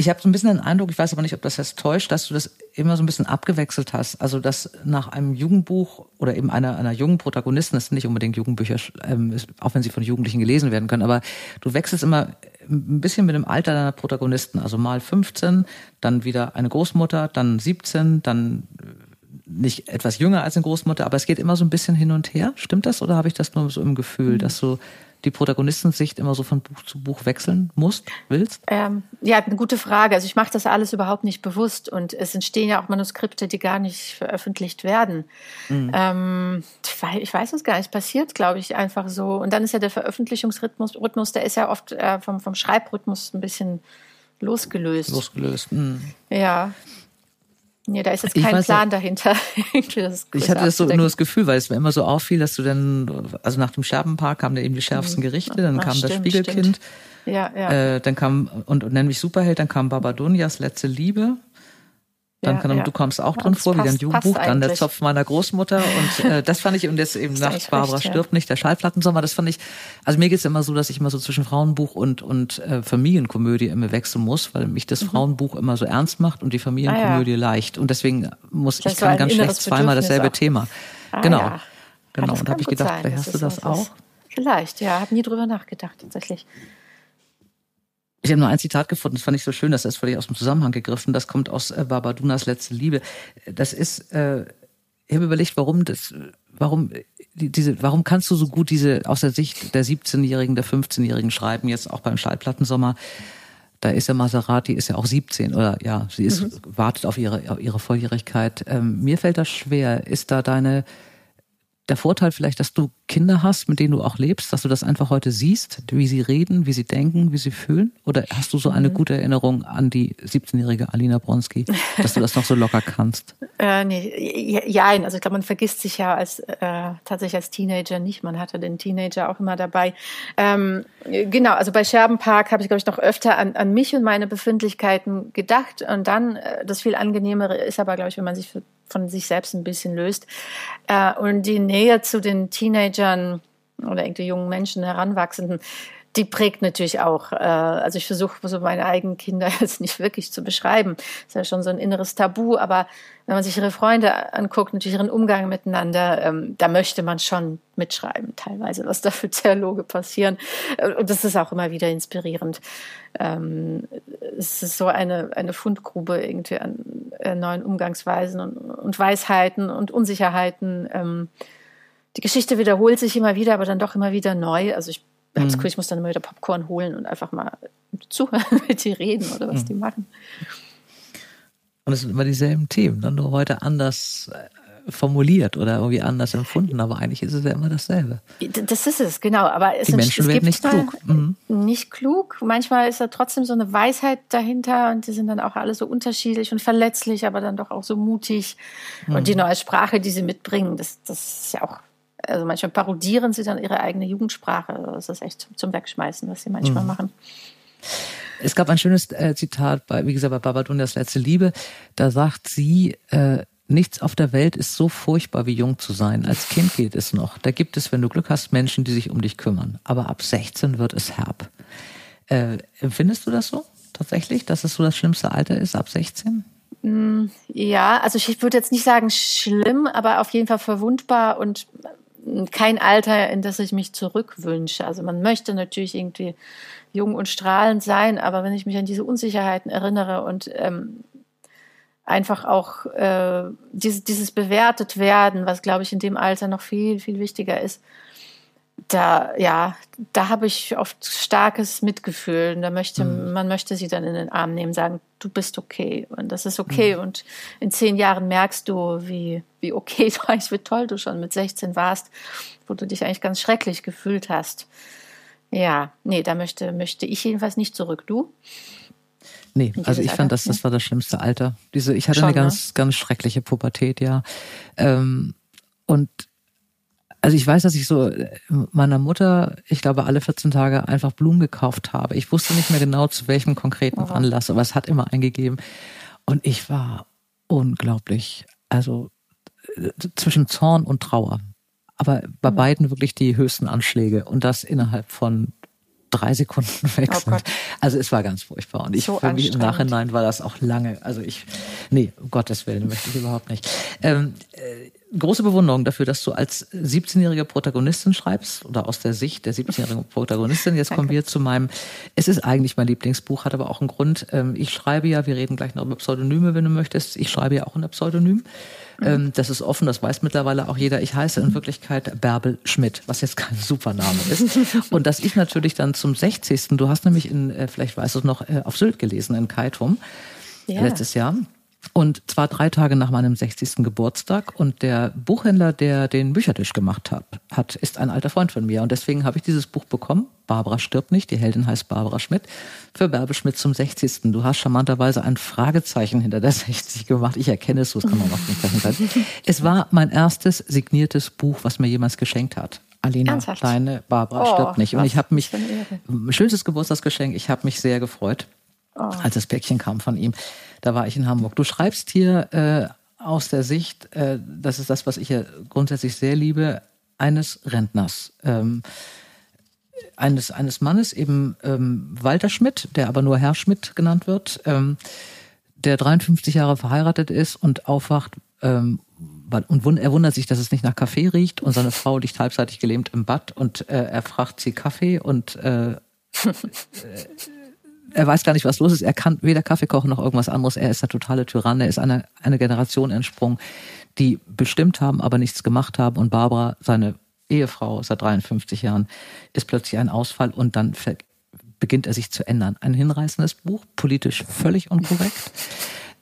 ich habe so ein bisschen den Eindruck, ich weiß aber nicht, ob das jetzt täuscht, dass du das immer so ein bisschen abgewechselt hast. Also dass nach einem Jugendbuch oder eben einer, einer jungen Protagonistin, das sind nicht unbedingt Jugendbücher, ähm, auch wenn sie von Jugendlichen gelesen werden können, aber du wechselst immer ein bisschen mit dem Alter deiner Protagonisten. Also mal 15, dann wieder eine Großmutter, dann 17, dann äh, nicht etwas jünger als eine Großmutter, aber es geht immer so ein bisschen hin und her. Stimmt das oder habe ich das nur so im Gefühl, mhm. dass so die Protagonistensicht immer so von Buch zu Buch wechseln musst, willst? Ähm, ja, eine gute Frage. Also ich mache das alles überhaupt nicht bewusst und es entstehen ja auch Manuskripte, die gar nicht veröffentlicht werden. Mhm. Ähm, ich weiß es gar nicht. Es passiert, glaube ich, einfach so. Und dann ist ja der Veröffentlichungsrhythmus, Rhythmus, der ist ja oft äh, vom, vom Schreibrhythmus ein bisschen losgelöst. Losgelöst. Mhm. Ja. Nee, da ist jetzt kein Plan ja, dahinter. ich hatte das so nur das Gefühl, weil es mir immer so auffiel, dass du dann, also nach dem Scherbenpark kamen da eben die schärfsten mhm. Gerichte, dann Ach, kam stimmt, das Spiegelkind, ja, ja. Äh, dann kam, und, und nenn mich Superheld, dann kam Babadonias letzte Liebe. Dann ja, kann, ja. du kommst auch drin vor, passt, wie ein Jugendbuch, dann der Zopf meiner Großmutter und äh, das fand ich und jetzt eben nach Barbara recht, stirbt ja. nicht der Schallplattensommer, das fand ich, also mir geht's immer so, dass ich immer so zwischen Frauenbuch und und äh, Familienkomödie immer wechseln muss, weil mich das mhm. Frauenbuch immer so ernst macht und die Familienkomödie ah, leicht und deswegen muss das ich kann ganz schlecht zweimal dasselbe auch. Thema. Ah, genau. Genau, und habe ich gedacht, vielleicht hast du das auch? Vielleicht, ja, habe nie drüber nachgedacht tatsächlich. Ich habe nur ein Zitat gefunden, das fand ich so schön, das ist völlig aus dem Zusammenhang gegriffen. Das kommt aus äh, Barbadunas letzte Liebe. Das ist, äh, ich habe überlegt, warum das, warum diese, warum kannst du so gut diese aus der Sicht der 17-Jährigen, der 15-Jährigen schreiben, jetzt auch beim Schallplattensommer? Da ist ja Maserati, ist ja auch 17 oder ja, sie ist, mhm. wartet auf ihre, auf ihre Volljährigkeit. Ähm, mir fällt das schwer. Ist da deine, der Vorteil vielleicht, dass du Kinder hast, mit denen du auch lebst, dass du das einfach heute siehst, wie sie reden, wie sie denken, wie sie fühlen? Oder hast du so eine mhm. gute Erinnerung an die 17-jährige Alina Bronski, dass du das noch so locker kannst? äh, nee, ja, also ich glaube, man vergisst sich ja als äh, tatsächlich als Teenager nicht. Man hatte den Teenager auch immer dabei. Ähm, genau, also bei Scherbenpark habe ich, glaube ich, noch öfter an, an mich und meine Befindlichkeiten gedacht. Und dann, äh, das viel angenehmere ist aber, glaube ich, wenn man sich für von sich selbst ein bisschen löst. Äh, und die Nähe zu den Teenagern oder irgendwie jungen Menschen, Heranwachsenden, die prägt natürlich auch. Äh, also ich versuche so meine eigenen Kinder jetzt nicht wirklich zu beschreiben. Ist ja schon so ein inneres Tabu, aber wenn man sich ihre Freunde anguckt, natürlich ihren Umgang miteinander, ähm, da möchte man schon mitschreiben, teilweise, was da für Dialoge passieren. Äh, und das ist auch immer wieder inspirierend. Ähm, es ist so eine, eine Fundgrube irgendwie an äh, neuen Umgangsweisen und, und Weisheiten und Unsicherheiten. Ähm, die Geschichte wiederholt sich immer wieder, aber dann doch immer wieder neu. Also ich. Hab's cool, ich muss dann immer wieder Popcorn holen und einfach mal zuhören, mit die reden oder was mhm. die machen. Und es sind immer dieselben Themen, dann nur heute anders äh, formuliert oder irgendwie anders empfunden, aber eigentlich ist es ja immer dasselbe. Das ist es, genau. Aber es, die Menschen es werden nicht klug. Mhm. Nicht klug. Manchmal ist da trotzdem so eine Weisheit dahinter und die sind dann auch alle so unterschiedlich und verletzlich, aber dann doch auch so mutig. Mhm. Und die neue Sprache, die sie mitbringen, das, das ist ja auch also manchmal parodieren sie dann ihre eigene Jugendsprache. Das ist echt zum Wegschmeißen, was sie manchmal mhm. machen. Es gab ein schönes äh, Zitat bei, wie gesagt, bei Babadunias letzte Liebe. Da sagt sie, äh, nichts auf der Welt ist so furchtbar wie jung zu sein. Als Kind geht es noch. Da gibt es, wenn du Glück hast, Menschen, die sich um dich kümmern. Aber ab 16 wird es herb. Äh, empfindest du das so tatsächlich, dass es so das schlimmste Alter ist, ab 16? Mm, ja, also ich würde jetzt nicht sagen schlimm, aber auf jeden Fall verwundbar und kein Alter, in das ich mich zurückwünsche. Also man möchte natürlich irgendwie jung und strahlend sein, aber wenn ich mich an diese Unsicherheiten erinnere und ähm, einfach auch äh, dieses, dieses bewertet werden, was glaube ich in dem Alter noch viel, viel wichtiger ist, da, ja, da habe ich oft starkes Mitgefühl. Und da möchte, mhm. man möchte sie dann in den Arm nehmen, sagen, du bist okay und das ist okay. Mhm. Und in zehn Jahren merkst du, wie, wie okay du eigentlich, wie toll du schon mit 16 warst, wo du dich eigentlich ganz schrecklich gefühlt hast. Ja, nee, da möchte, möchte ich jedenfalls nicht zurück. Du? Nee, also ich fand, das, das war das schlimmste Alter. Diese, ich hatte Schon, eine ganz, ne? ganz schreckliche Pubertät, ja. Ähm, und also ich weiß, dass ich so äh, meiner Mutter, ich glaube, alle 14 Tage einfach Blumen gekauft habe. Ich wusste nicht mehr genau, zu welchem konkreten oh. Anlass, aber es hat immer eingegeben. Und ich war unglaublich, also äh, zwischen Zorn und Trauer. Aber bei mhm. beiden wirklich die höchsten Anschläge und das innerhalb von drei Sekunden weg oh. Also es war ganz furchtbar. Und ich so für mich im Nachhinein war das auch lange. Also ich, nee, um Gottes Willen möchte ich überhaupt nicht. Ähm, äh, große Bewunderung dafür, dass du als 17-jährige Protagonistin schreibst oder aus der Sicht der 17-jährigen Protagonistin. Jetzt kommen wir zu meinem, es ist eigentlich mein Lieblingsbuch, hat aber auch einen Grund. Ähm, ich schreibe ja, wir reden gleich noch über Pseudonyme, wenn du möchtest. Ich schreibe ja auch unter Pseudonym. Mhm. Ähm, das ist offen, das weiß mittlerweile auch jeder. Ich heiße in Wirklichkeit Bärbel Schmidt, was jetzt kein Supername ist. Und dass ich natürlich dann zum 60. Du hast nämlich in, äh, vielleicht weißt du es noch, äh, auf Sylt gelesen, in Kaitum, ja. letztes Jahr. Und zwar drei Tage nach meinem 60. Geburtstag. Und der Buchhändler, der den Büchertisch gemacht hat, hat ist ein alter Freund von mir. Und deswegen habe ich dieses Buch bekommen. Barbara stirbt nicht. Die Heldin heißt Barbara Schmidt. Für Bärbel Schmidt zum 60. Du hast charmanterweise ein Fragezeichen hinter der 60 gemacht. Ich erkenne es, so es kann man auch nicht sein. Es war mein erstes signiertes Buch, was mir jemals geschenkt hat. Alina, Ernsthaft? deine Barbara oh, stirbt nicht. Und ich habe mich, schönstes Geburtstagsgeschenk, ich habe mich sehr gefreut, oh. als das Päckchen kam von ihm. Da war ich in Hamburg. Du schreibst hier äh, aus der Sicht, äh, das ist das, was ich ja grundsätzlich sehr liebe, eines Rentners. Ähm, eines, eines Mannes, eben ähm, Walter Schmidt, der aber nur Herr Schmidt genannt wird, ähm, der 53 Jahre verheiratet ist und aufwacht ähm, und er wundert sich, dass es nicht nach Kaffee riecht und seine Frau liegt halbseitig gelähmt im Bad und äh, er fragt sie Kaffee und äh, er weiß gar nicht, was los ist. Er kann weder Kaffee kochen noch irgendwas anderes. Er ist der totale Tyrann. Er ist eine, eine Generation entsprungen, die bestimmt haben, aber nichts gemacht haben. Und Barbara, seine Ehefrau seit 53 Jahren, ist plötzlich ein Ausfall und dann beginnt er sich zu ändern. Ein hinreißendes Buch, politisch völlig unkorrekt.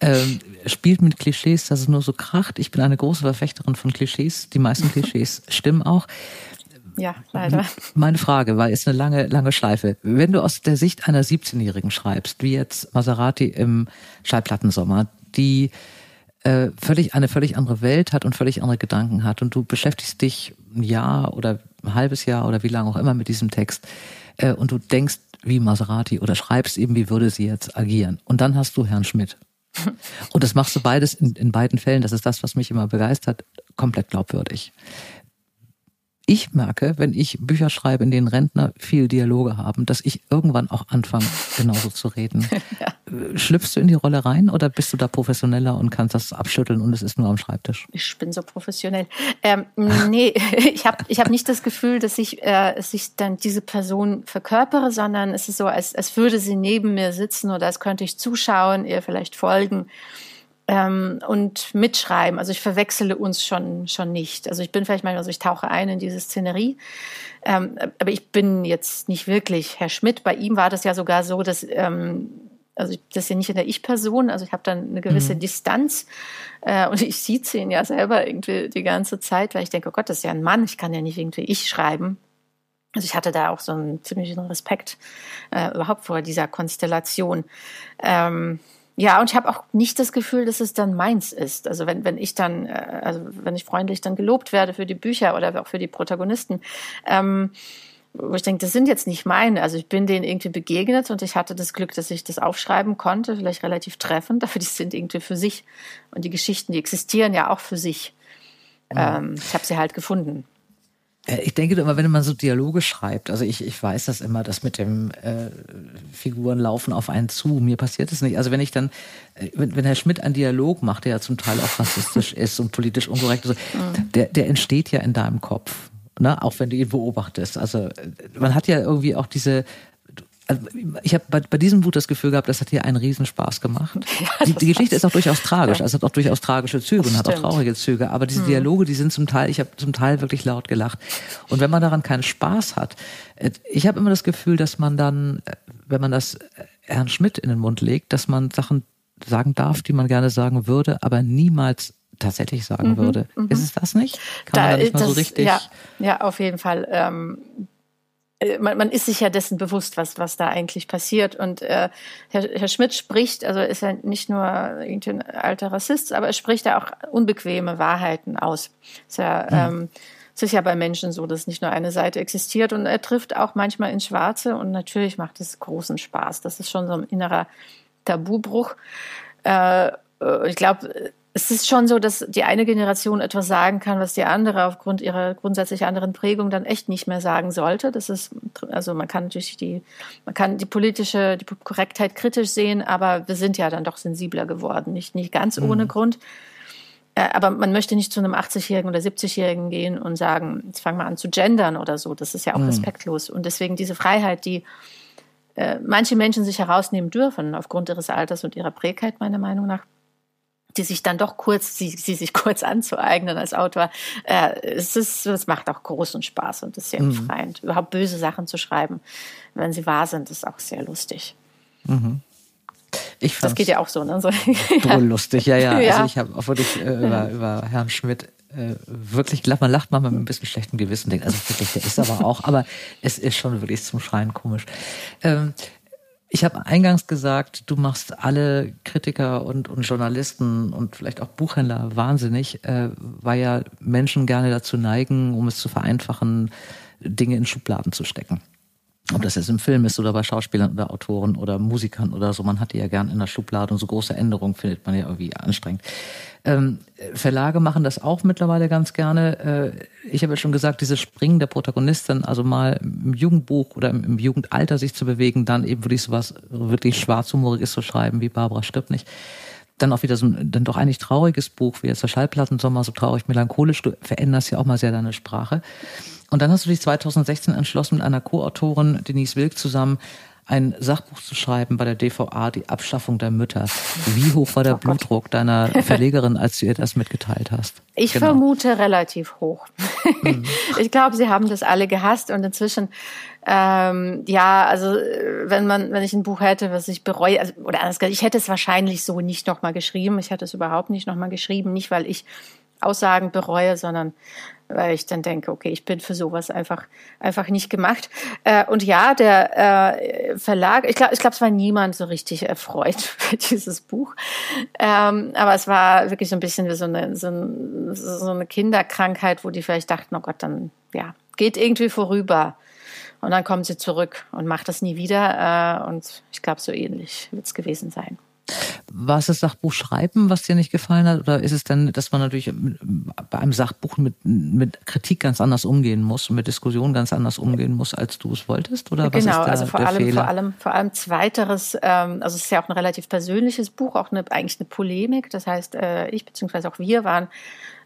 Ähm, spielt mit Klischees, dass es nur so kracht. Ich bin eine große Verfechterin von Klischees. Die meisten Klischees stimmen auch. Ja, leider. Meine Frage, weil es eine lange, lange Schleife. Wenn du aus der Sicht einer 17-Jährigen schreibst, wie jetzt Maserati im Schallplattensommer, die äh, völlig eine völlig andere Welt hat und völlig andere Gedanken hat und du beschäftigst dich ein Jahr oder ein halbes Jahr oder wie lange auch immer mit diesem Text äh, und du denkst wie Maserati oder schreibst eben, wie würde sie jetzt agieren. Und dann hast du Herrn Schmidt. Und das machst du beides in, in beiden Fällen, das ist das, was mich immer begeistert, komplett glaubwürdig ich merke, wenn ich Bücher schreibe, in denen Rentner viel Dialoge haben, dass ich irgendwann auch anfange, genauso zu reden. ja. Schlüpfst du in die Rolle rein oder bist du da professioneller und kannst das abschütteln und es ist nur am Schreibtisch? Ich bin so professionell. Ähm, nee, ich habe ich hab nicht das Gefühl, dass ich, äh, dass ich dann diese Person verkörpere, sondern es ist so, als, als würde sie neben mir sitzen oder als könnte ich zuschauen, ihr vielleicht folgen ähm, und mitschreiben. Also ich verwechsele uns schon, schon nicht. Also ich bin vielleicht manchmal, also ich tauche ein in diese Szenerie, ähm, aber ich bin jetzt nicht wirklich Herr Schmidt. Bei ihm war das ja sogar so, dass ähm, also das ist ja nicht in der Ich-Person, also ich habe dann eine gewisse mhm. Distanz äh, und ich sieht ihn ja selber irgendwie die ganze Zeit, weil ich denke, oh Gott, das ist ja ein Mann, ich kann ja nicht irgendwie ich schreiben. Also ich hatte da auch so einen ziemlichen Respekt äh, überhaupt vor dieser Konstellation. Ähm, ja, und ich habe auch nicht das Gefühl, dass es dann meins ist. Also wenn, wenn ich dann, äh, also wenn ich freundlich dann gelobt werde für die Bücher oder auch für die Protagonisten, ähm, wo ich denke, das sind jetzt nicht meine. Also ich bin denen irgendwie begegnet und ich hatte das Glück, dass ich das aufschreiben konnte, vielleicht relativ treffend, aber die sind irgendwie für sich. Und die Geschichten, die existieren ja auch für sich. Mhm. Ähm, ich habe sie halt gefunden. Äh, ich denke immer, wenn man so Dialoge schreibt, also ich, ich weiß das immer, dass mit dem äh, Figuren laufen auf einen zu. Mir passiert es nicht. Also wenn ich dann, äh, wenn, wenn Herr Schmidt einen Dialog macht, der ja zum Teil auch rassistisch ist und politisch unkorrekt, so, mhm. der, der entsteht ja in deinem Kopf. Ne? Auch wenn du ihn beobachtest. Also äh, man hat ja irgendwie auch diese also ich habe bei, bei diesem Buch das Gefühl gehabt, das hat hier einen Riesenspaß gemacht. Ja, die, die Geschichte ist auch durchaus tragisch, also hat auch durchaus tragische Züge das und stimmt. hat auch traurige Züge, aber diese hm. Dialoge, die sind zum Teil, ich habe zum Teil wirklich laut gelacht. Und wenn man daran keinen Spaß hat, äh, ich habe immer das Gefühl, dass man dann, äh, wenn man das äh, Herrn Schmidt in den Mund legt, dass man Sachen sagen darf, die man gerne sagen würde, aber niemals tatsächlich sagen mhm, würde. Mhm. Ist es das nicht? Kann da, man da nicht mal das, so richtig? Ja, ja, auf jeden Fall. Ähm, äh, man, man ist sich ja dessen bewusst, was, was da eigentlich passiert. Und äh, Herr, Herr Schmidt spricht, also ist er nicht nur ein alter Rassist, aber er spricht ja auch unbequeme Wahrheiten aus. Ist ja, ähm, es ist ja bei Menschen so, dass nicht nur eine Seite existiert und er trifft auch manchmal ins Schwarze und natürlich macht es großen Spaß. Das ist schon so ein innerer Tabubruch. Äh, ich glaube, es ist schon so, dass die eine Generation etwas sagen kann, was die andere aufgrund ihrer grundsätzlich anderen Prägung dann echt nicht mehr sagen sollte. Das ist, also man kann natürlich die, man kann die politische, die Korrektheit kritisch sehen, aber wir sind ja dann doch sensibler geworden. Nicht, nicht ganz mhm. ohne Grund. Äh, aber man möchte nicht zu einem 80-Jährigen oder 70-Jährigen gehen und sagen, jetzt fangen wir an zu gendern oder so. Das ist ja auch mhm. respektlos. Und deswegen diese Freiheit, die äh, manche Menschen sich herausnehmen dürfen, aufgrund ihres Alters und ihrer Prägheit, meiner Meinung nach, die sich dann doch kurz, sie, sie sich kurz anzueignen als Autor, äh, es ist, es macht auch großen Spaß und ist sehr mhm. befreiend. Überhaupt böse Sachen zu schreiben, wenn sie wahr sind, ist auch sehr lustig. Mhm. Ich das geht ja auch so, ne? So, ja. lustig, ja, ja. ja. Also ich habe auch wirklich äh, über, über Herrn Schmidt äh, wirklich gelacht. Man lacht manchmal mit ein bisschen schlechtem Gewissen, denkt, also wirklich, der ist aber auch, aber es ist schon wirklich zum Schreien komisch. Ähm, ich habe eingangs gesagt, du machst alle Kritiker und, und Journalisten und vielleicht auch Buchhändler wahnsinnig, äh, weil ja Menschen gerne dazu neigen, um es zu vereinfachen, Dinge in Schubladen zu stecken. Ob das jetzt im Film ist oder bei Schauspielern oder Autoren oder Musikern oder so, man hat die ja gern in der Schublade und so große Änderungen findet man ja irgendwie anstrengend. Ähm, Verlage machen das auch mittlerweile ganz gerne. Äh, ich habe ja schon gesagt, dieses Springen der Protagonistin, also mal im Jugendbuch oder im, im Jugendalter sich zu bewegen, dann eben wirklich so was wirklich schwarzhumoriges zu schreiben, wie Barbara stirbt nicht dann auch wieder so ein dann doch eigentlich trauriges Buch, wie jetzt der Schallplattensommer, so traurig melancholisch, du veränderst ja auch mal sehr deine Sprache. Und dann hast du dich 2016 entschlossen, mit einer Co-Autorin Denise Wilk zusammen ein Sachbuch zu schreiben bei der DVA, die Abschaffung der Mütter. Wie hoch war der oh Blutdruck deiner Verlegerin, als du ihr das mitgeteilt hast? Ich genau. vermute relativ hoch. Mhm. Ich glaube, sie haben das alle gehasst und inzwischen, ähm, ja, also wenn man, wenn ich ein Buch hätte, was ich bereue, also, oder anders gesagt, ich hätte es wahrscheinlich so nicht nochmal geschrieben. Ich hätte es überhaupt nicht nochmal geschrieben, nicht weil ich Aussagen bereue, sondern weil ich dann denke, okay, ich bin für sowas einfach einfach nicht gemacht. Äh, und ja, der äh, Verlag, ich glaube, ich glaube, es war niemand so richtig erfreut für dieses Buch, ähm, aber es war wirklich so ein bisschen wie so eine so, ein, so eine Kinderkrankheit, wo die vielleicht dachten, oh Gott, dann ja, geht irgendwie vorüber. Und dann kommen sie zurück und macht das nie wieder. Äh, und ich glaube, so ähnlich wird es gewesen sein. War es das Sachbuch schreiben, was dir nicht gefallen hat? Oder ist es denn, dass man natürlich bei einem Sachbuch mit, mit Kritik ganz anders umgehen muss und mit Diskussion ganz anders umgehen muss, als du es wolltest? Oder was genau, ist der, also vor allem, Fehler? vor allem, vor allem zweiteres, ähm, also es ist ja auch ein relativ persönliches Buch, auch eine, eigentlich eine Polemik. Das heißt, äh, ich beziehungsweise auch wir waren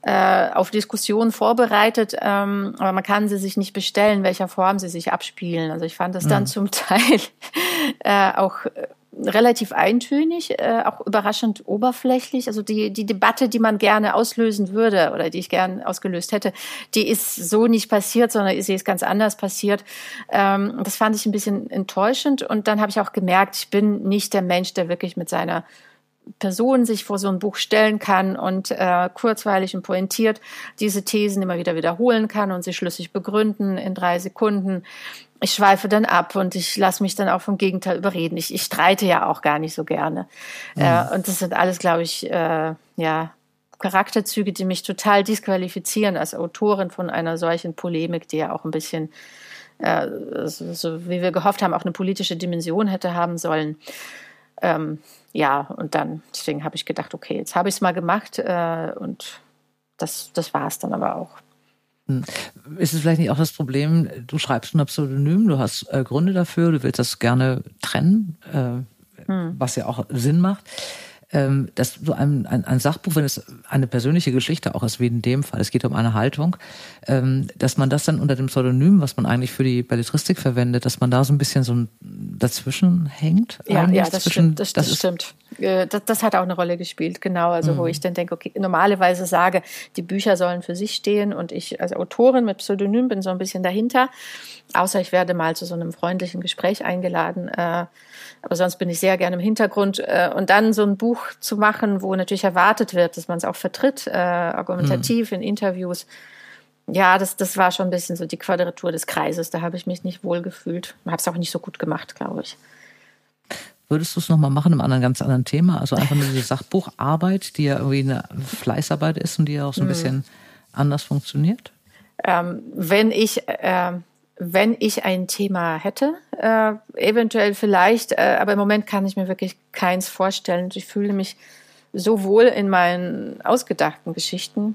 äh, auf Diskussionen vorbereitet, ähm, aber man kann sie sich nicht bestellen, welcher Form sie sich abspielen. Also ich fand es dann mhm. zum Teil äh, auch relativ eintönig, äh, auch überraschend oberflächlich. Also die, die Debatte, die man gerne auslösen würde oder die ich gern ausgelöst hätte, die ist so nicht passiert, sondern sie ist ganz anders passiert. Ähm, das fand ich ein bisschen enttäuschend. Und dann habe ich auch gemerkt, ich bin nicht der Mensch, der wirklich mit seiner Person sich vor so ein Buch stellen kann und äh, kurzweilig und pointiert diese Thesen immer wieder wiederholen kann und sie schlüssig begründen in drei Sekunden. Ich schweife dann ab und ich lasse mich dann auch vom Gegenteil überreden. Ich, ich streite ja auch gar nicht so gerne. Mhm. Äh, und das sind alles, glaube ich, äh, ja, Charakterzüge, die mich total disqualifizieren als Autorin von einer solchen Polemik, die ja auch ein bisschen, äh, so, so wie wir gehofft haben, auch eine politische Dimension hätte haben sollen. Ähm, ja, und dann, deswegen habe ich gedacht, okay, jetzt habe ich es mal gemacht äh, und das, das war es dann aber auch. Hm. Ist es vielleicht nicht auch das Problem, du schreibst unter Pseudonym, du hast äh, Gründe dafür, du willst das gerne trennen, äh, hm. was ja auch Sinn macht ähm, dass so ein, ein, ein Sachbuch, wenn es eine persönliche Geschichte auch ist, wie in dem Fall, es geht um eine Haltung, ähm, dass man das dann unter dem Pseudonym, was man eigentlich für die Belletristik verwendet, dass man da so ein bisschen so ein dazwischen hängt. Ja, ja, das zwischen, stimmt. Das, das, das stimmt. Äh, das, das, hat auch eine Rolle gespielt, genau. Also mhm. wo ich dann denke, okay, normalerweise sage, die Bücher sollen für sich stehen und ich als Autorin mit Pseudonym bin so ein bisschen dahinter. Außer ich werde mal zu so einem freundlichen Gespräch eingeladen. Äh, aber sonst bin ich sehr gerne im Hintergrund. Äh, und dann so ein Buch zu machen, wo natürlich erwartet wird, dass man es auch vertritt, äh, argumentativ mhm. in Interviews. Ja, das, das war schon ein bisschen so die Quadratur des Kreises. Da habe ich mich nicht wohl gefühlt. Habe es auch nicht so gut gemacht, glaube ich. Würdest du es nochmal machen, einem anderen, ganz anderen Thema? Also einfach nur diese Sachbucharbeit, die ja irgendwie eine Fleißarbeit ist und die ja auch so ein mhm. bisschen anders funktioniert? Ähm, wenn ich äh, wenn ich ein Thema hätte, äh, eventuell vielleicht, äh, aber im Moment kann ich mir wirklich keins vorstellen. Ich fühle mich so wohl in meinen ausgedachten Geschichten.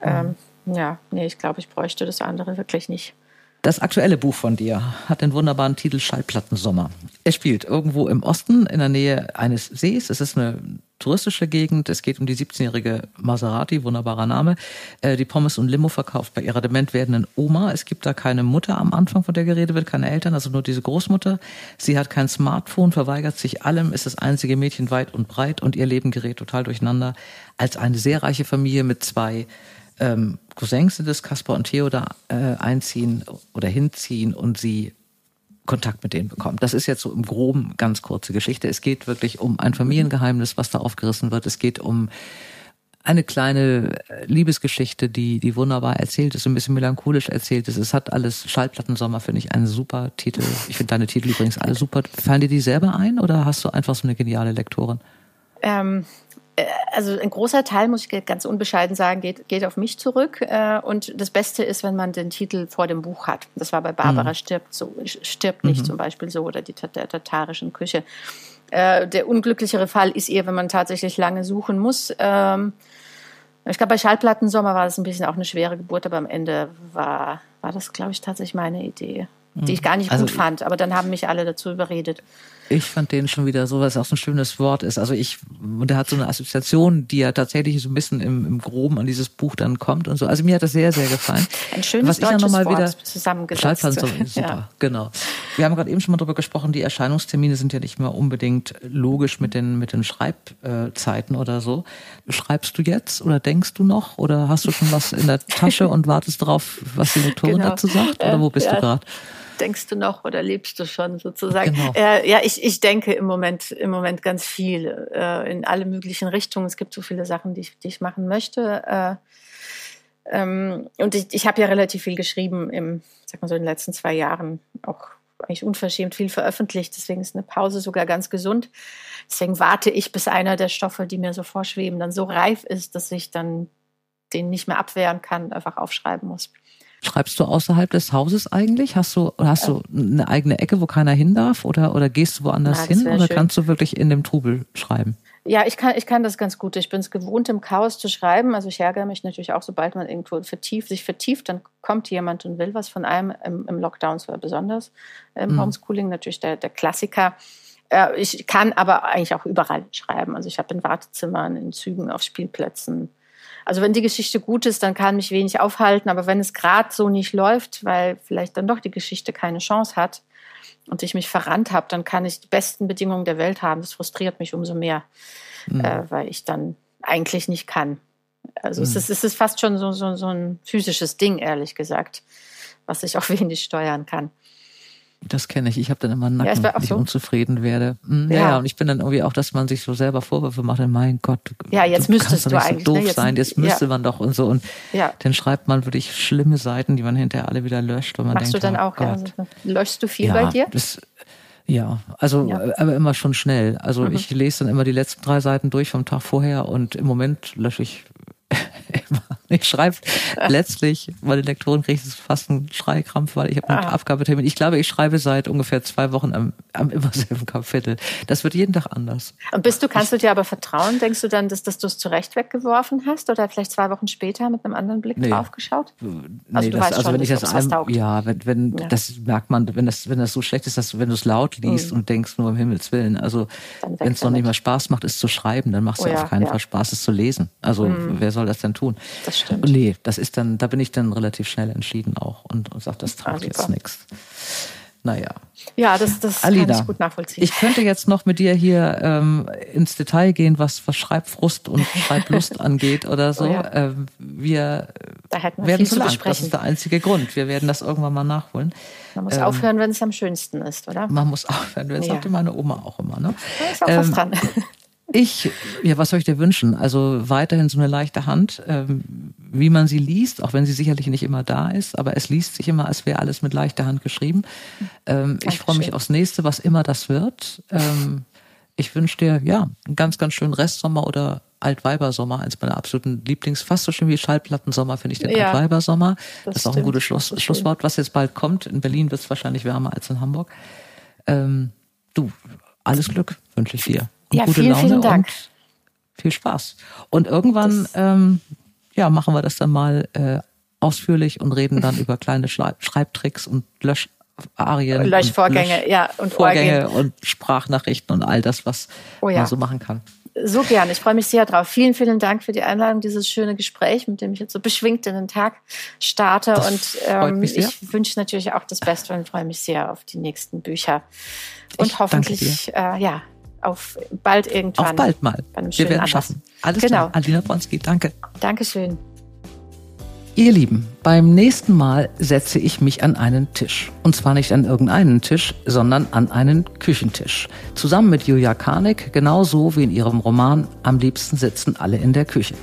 Ähm, mhm. Ja, nee, ich glaube, ich bräuchte das andere wirklich nicht. Das aktuelle Buch von dir hat den wunderbaren Titel Schallplattensommer. Es spielt irgendwo im Osten in der Nähe eines Sees. Es ist eine touristische Gegend. Es geht um die 17-jährige Maserati, wunderbarer Name, äh, die Pommes und Limo verkauft bei ihrer dement werdenden Oma. Es gibt da keine Mutter am Anfang, von der geredet wird, keine Eltern, also nur diese Großmutter. Sie hat kein Smartphone, verweigert sich allem, ist das einzige Mädchen weit und breit und ihr Leben gerät total durcheinander. Als eine sehr reiche Familie mit zwei ähm, Cousins sind es, Kaspar und Theo, da äh, einziehen oder hinziehen und sie Kontakt mit denen bekommt. Das ist jetzt so im Groben ganz kurze Geschichte. Es geht wirklich um ein Familiengeheimnis, was da aufgerissen wird. Es geht um eine kleine Liebesgeschichte, die, die wunderbar erzählt ist, ein bisschen melancholisch erzählt ist. Es hat alles Schallplattensommer, finde ich, einen super Titel. Ich finde deine Titel übrigens alle super. Fallen dir die selber ein oder hast du einfach so eine geniale Lektorin? Ähm, äh, also ein großer Teil, muss ich ganz unbescheiden sagen, geht, geht auf mich zurück. Äh, und das Beste ist, wenn man den Titel vor dem Buch hat. Das war bei Barbara mhm. stirbt, so, stirbt nicht mhm. zum Beispiel so oder die der tatarischen Küche. Äh, der unglücklichere Fall ist eher, wenn man tatsächlich lange suchen muss. Ähm, ich glaube, bei Schallplattensommer war das ein bisschen auch eine schwere Geburt, aber am Ende war, war das, glaube ich, tatsächlich meine Idee, die ich gar nicht also, gut fand. Aber dann haben mich alle dazu überredet. Ich fand den schon wieder so, was auch so ein schönes Wort ist. Also ich, und der hat so eine Assoziation, die ja tatsächlich so ein bisschen im, im Groben an dieses Buch dann kommt und so. Also mir hat das sehr, sehr gefallen. Ein schönes was ich deutsches noch mal Wort wieder, zusammengesetzt. So, super, ja. genau. Wir haben gerade eben schon mal drüber gesprochen, die Erscheinungstermine sind ja nicht mehr unbedingt logisch mit den, mit den Schreibzeiten oder so. Schreibst du jetzt oder denkst du noch oder hast du schon was in der Tasche und wartest darauf, was die Lektorin genau. dazu sagt? Oder wo bist ja. du gerade? Denkst du noch oder lebst du schon sozusagen? Genau. Äh, ja, ich, ich denke im Moment, im Moment ganz viel äh, in alle möglichen Richtungen. Es gibt so viele Sachen, die ich, die ich machen möchte. Äh, ähm, und ich, ich habe ja relativ viel geschrieben im, sag mal so, in den letzten zwei Jahren, auch eigentlich unverschämt viel veröffentlicht. Deswegen ist eine Pause sogar ganz gesund. Deswegen warte ich, bis einer der Stoffe, die mir so vorschweben, dann so reif ist, dass ich dann den nicht mehr abwehren kann, einfach aufschreiben muss. Schreibst du außerhalb des Hauses eigentlich? Hast du, hast du eine eigene Ecke, wo keiner hin darf? Oder, oder gehst du woanders Na, hin? Oder schön. kannst du wirklich in dem Trubel schreiben? Ja, ich kann, ich kann das ganz gut. Ich bin es gewohnt, im Chaos zu schreiben. Also ich ärgere mich natürlich auch, sobald man irgendwo vertieft, sich vertieft, dann kommt jemand und will was von einem. Im, im Lockdown zwar besonders, im mhm. Homeschooling natürlich der, der Klassiker. Äh, ich kann aber eigentlich auch überall schreiben. Also ich habe in Wartezimmern, in Zügen, auf Spielplätzen, also wenn die Geschichte gut ist, dann kann mich wenig aufhalten. Aber wenn es gerade so nicht läuft, weil vielleicht dann doch die Geschichte keine Chance hat und ich mich verrannt habe, dann kann ich die besten Bedingungen der Welt haben. Das frustriert mich umso mehr, mhm. äh, weil ich dann eigentlich nicht kann. Also mhm. es, ist, es ist fast schon so, so, so ein physisches Ding, ehrlich gesagt, was ich auch wenig steuern kann. Das kenne ich. Ich habe dann immer einen Nacken, ja, wenn ich so. unzufrieden werde. Hm, ja. ja. und ich bin dann irgendwie auch, dass man sich so selber Vorwürfe macht. Mein Gott, ja, jetzt du müsstest kannst du eigentlich so doof ne? jetzt, sein. Jetzt müsste ja. man doch und so. Und ja. dann schreibt man wirklich schlimme Seiten, die man hinterher alle wieder löscht. Und man Machst denkt, du dann oh auch? Also, löschst du viel bei dir? Das, ja, also ja. aber immer schon schnell. Also mhm. ich lese dann immer die letzten drei Seiten durch vom Tag vorher und im Moment lösche ich Ich schreibe letztlich, meine Lektorin kriegt fast einen Schreikrampf, weil ich habe einen ah. Abgabetermin. Ich glaube, ich schreibe seit ungefähr zwei Wochen am, am immer selben Kapitel. Das wird jeden Tag anders. Und bist du, kannst du dir aber vertrauen? Denkst du dann, dass, dass du es zurecht weggeworfen hast oder vielleicht zwei Wochen später mit einem anderen Blick nee. drauf geschaut? Also nee, du das, weißt also schon, wenn ich das einem, ja, wenn, wenn ja. das merkt man, wenn das, wenn das so schlecht ist, dass wenn du es laut liest mhm. und denkst nur um Himmels Willen. Also wenn es noch nicht mal Spaß macht, es zu schreiben, dann macht es oh, ja, auf keinen ja. Fall Spaß, es zu lesen. Also mhm. wer soll das denn tun? Das stimmt. Nee, das ist dann, da bin ich dann relativ schnell entschieden auch und, und sage, das taugt ah, jetzt nichts. Naja. Ja, das, das Alida, kann ich gut nachvollziehen. Ich könnte jetzt noch mit dir hier ähm, ins Detail gehen, was, was Schreibfrust und Schreiblust angeht oder so. Oh ja. ähm, wir wir werden zu lang. Besprechen. Das ist der einzige Grund. Wir werden das irgendwann mal nachholen. Man muss ähm, aufhören, wenn es am schönsten ist, oder? Man muss aufhören. Das ja. sagte meine Oma auch immer. Ne? Da ist auch ähm, was dran. Ich, ja, was soll ich dir wünschen? Also weiterhin so eine leichte Hand, ähm, wie man sie liest, auch wenn sie sicherlich nicht immer da ist, aber es liest sich immer, als wäre alles mit leichter Hand geschrieben. Ähm, ich freue mich aufs nächste, was immer das wird. Ähm, ich wünsche dir, ja, einen ganz, ganz schönen Restsommer oder Altweibersommer, eins meiner absoluten Lieblings, fast so schön wie Schallplattensommer, finde ich den ja, Altweibersommer. Das, das ist auch ein gutes Schluss, Schlusswort, was jetzt bald kommt. In Berlin wird es wahrscheinlich wärmer als in Hamburg. Ähm, du, alles Glück wünsche ich dir ja, gute vielen, Laune vielen Dank. viel Spaß. Und irgendwann ähm, ja, machen wir das dann mal äh, ausführlich und reden dann über kleine Schreibtricks und Löscharien. Löschvorgänge, und Lösch ja. Und Vorgänge und Sprachnachrichten und all das, was oh, ja. man so machen kann. So gern. Ich freue mich sehr drauf. Vielen, vielen Dank für die Einladung, dieses schöne Gespräch, mit dem ich jetzt so beschwingt in den Tag starte. Das und ähm, ich wünsche natürlich auch das Beste und freue mich sehr auf die nächsten Bücher. Und ich hoffentlich, äh, ja, auf bald irgendwann. Auf bald mal. Wir werden es schaffen. Alles genau. klar. Alina Bronski, danke. Dankeschön. Ihr Lieben, beim nächsten Mal setze ich mich an einen Tisch. Und zwar nicht an irgendeinen Tisch, sondern an einen Küchentisch. Zusammen mit Julia Karnik, genauso wie in ihrem Roman Am liebsten sitzen alle in der Küche.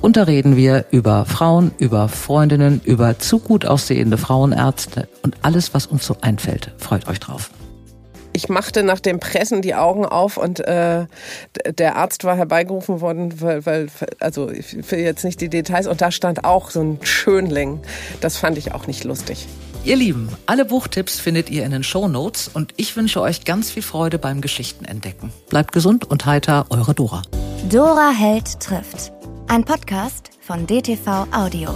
Und da reden wir über Frauen, über Freundinnen, über zu gut aussehende Frauenärzte und alles, was uns so einfällt. Freut euch drauf ich machte nach dem Pressen die Augen auf und äh, der Arzt war herbeigerufen worden, weil, weil, also ich will jetzt nicht die Details, und da stand auch so ein Schönling. Das fand ich auch nicht lustig. Ihr Lieben, alle Buchtipps findet ihr in den Show Notes und ich wünsche euch ganz viel Freude beim Geschichtenentdecken. Bleibt gesund und heiter, eure Dora. Dora Held trifft. Ein Podcast von DTV Audio.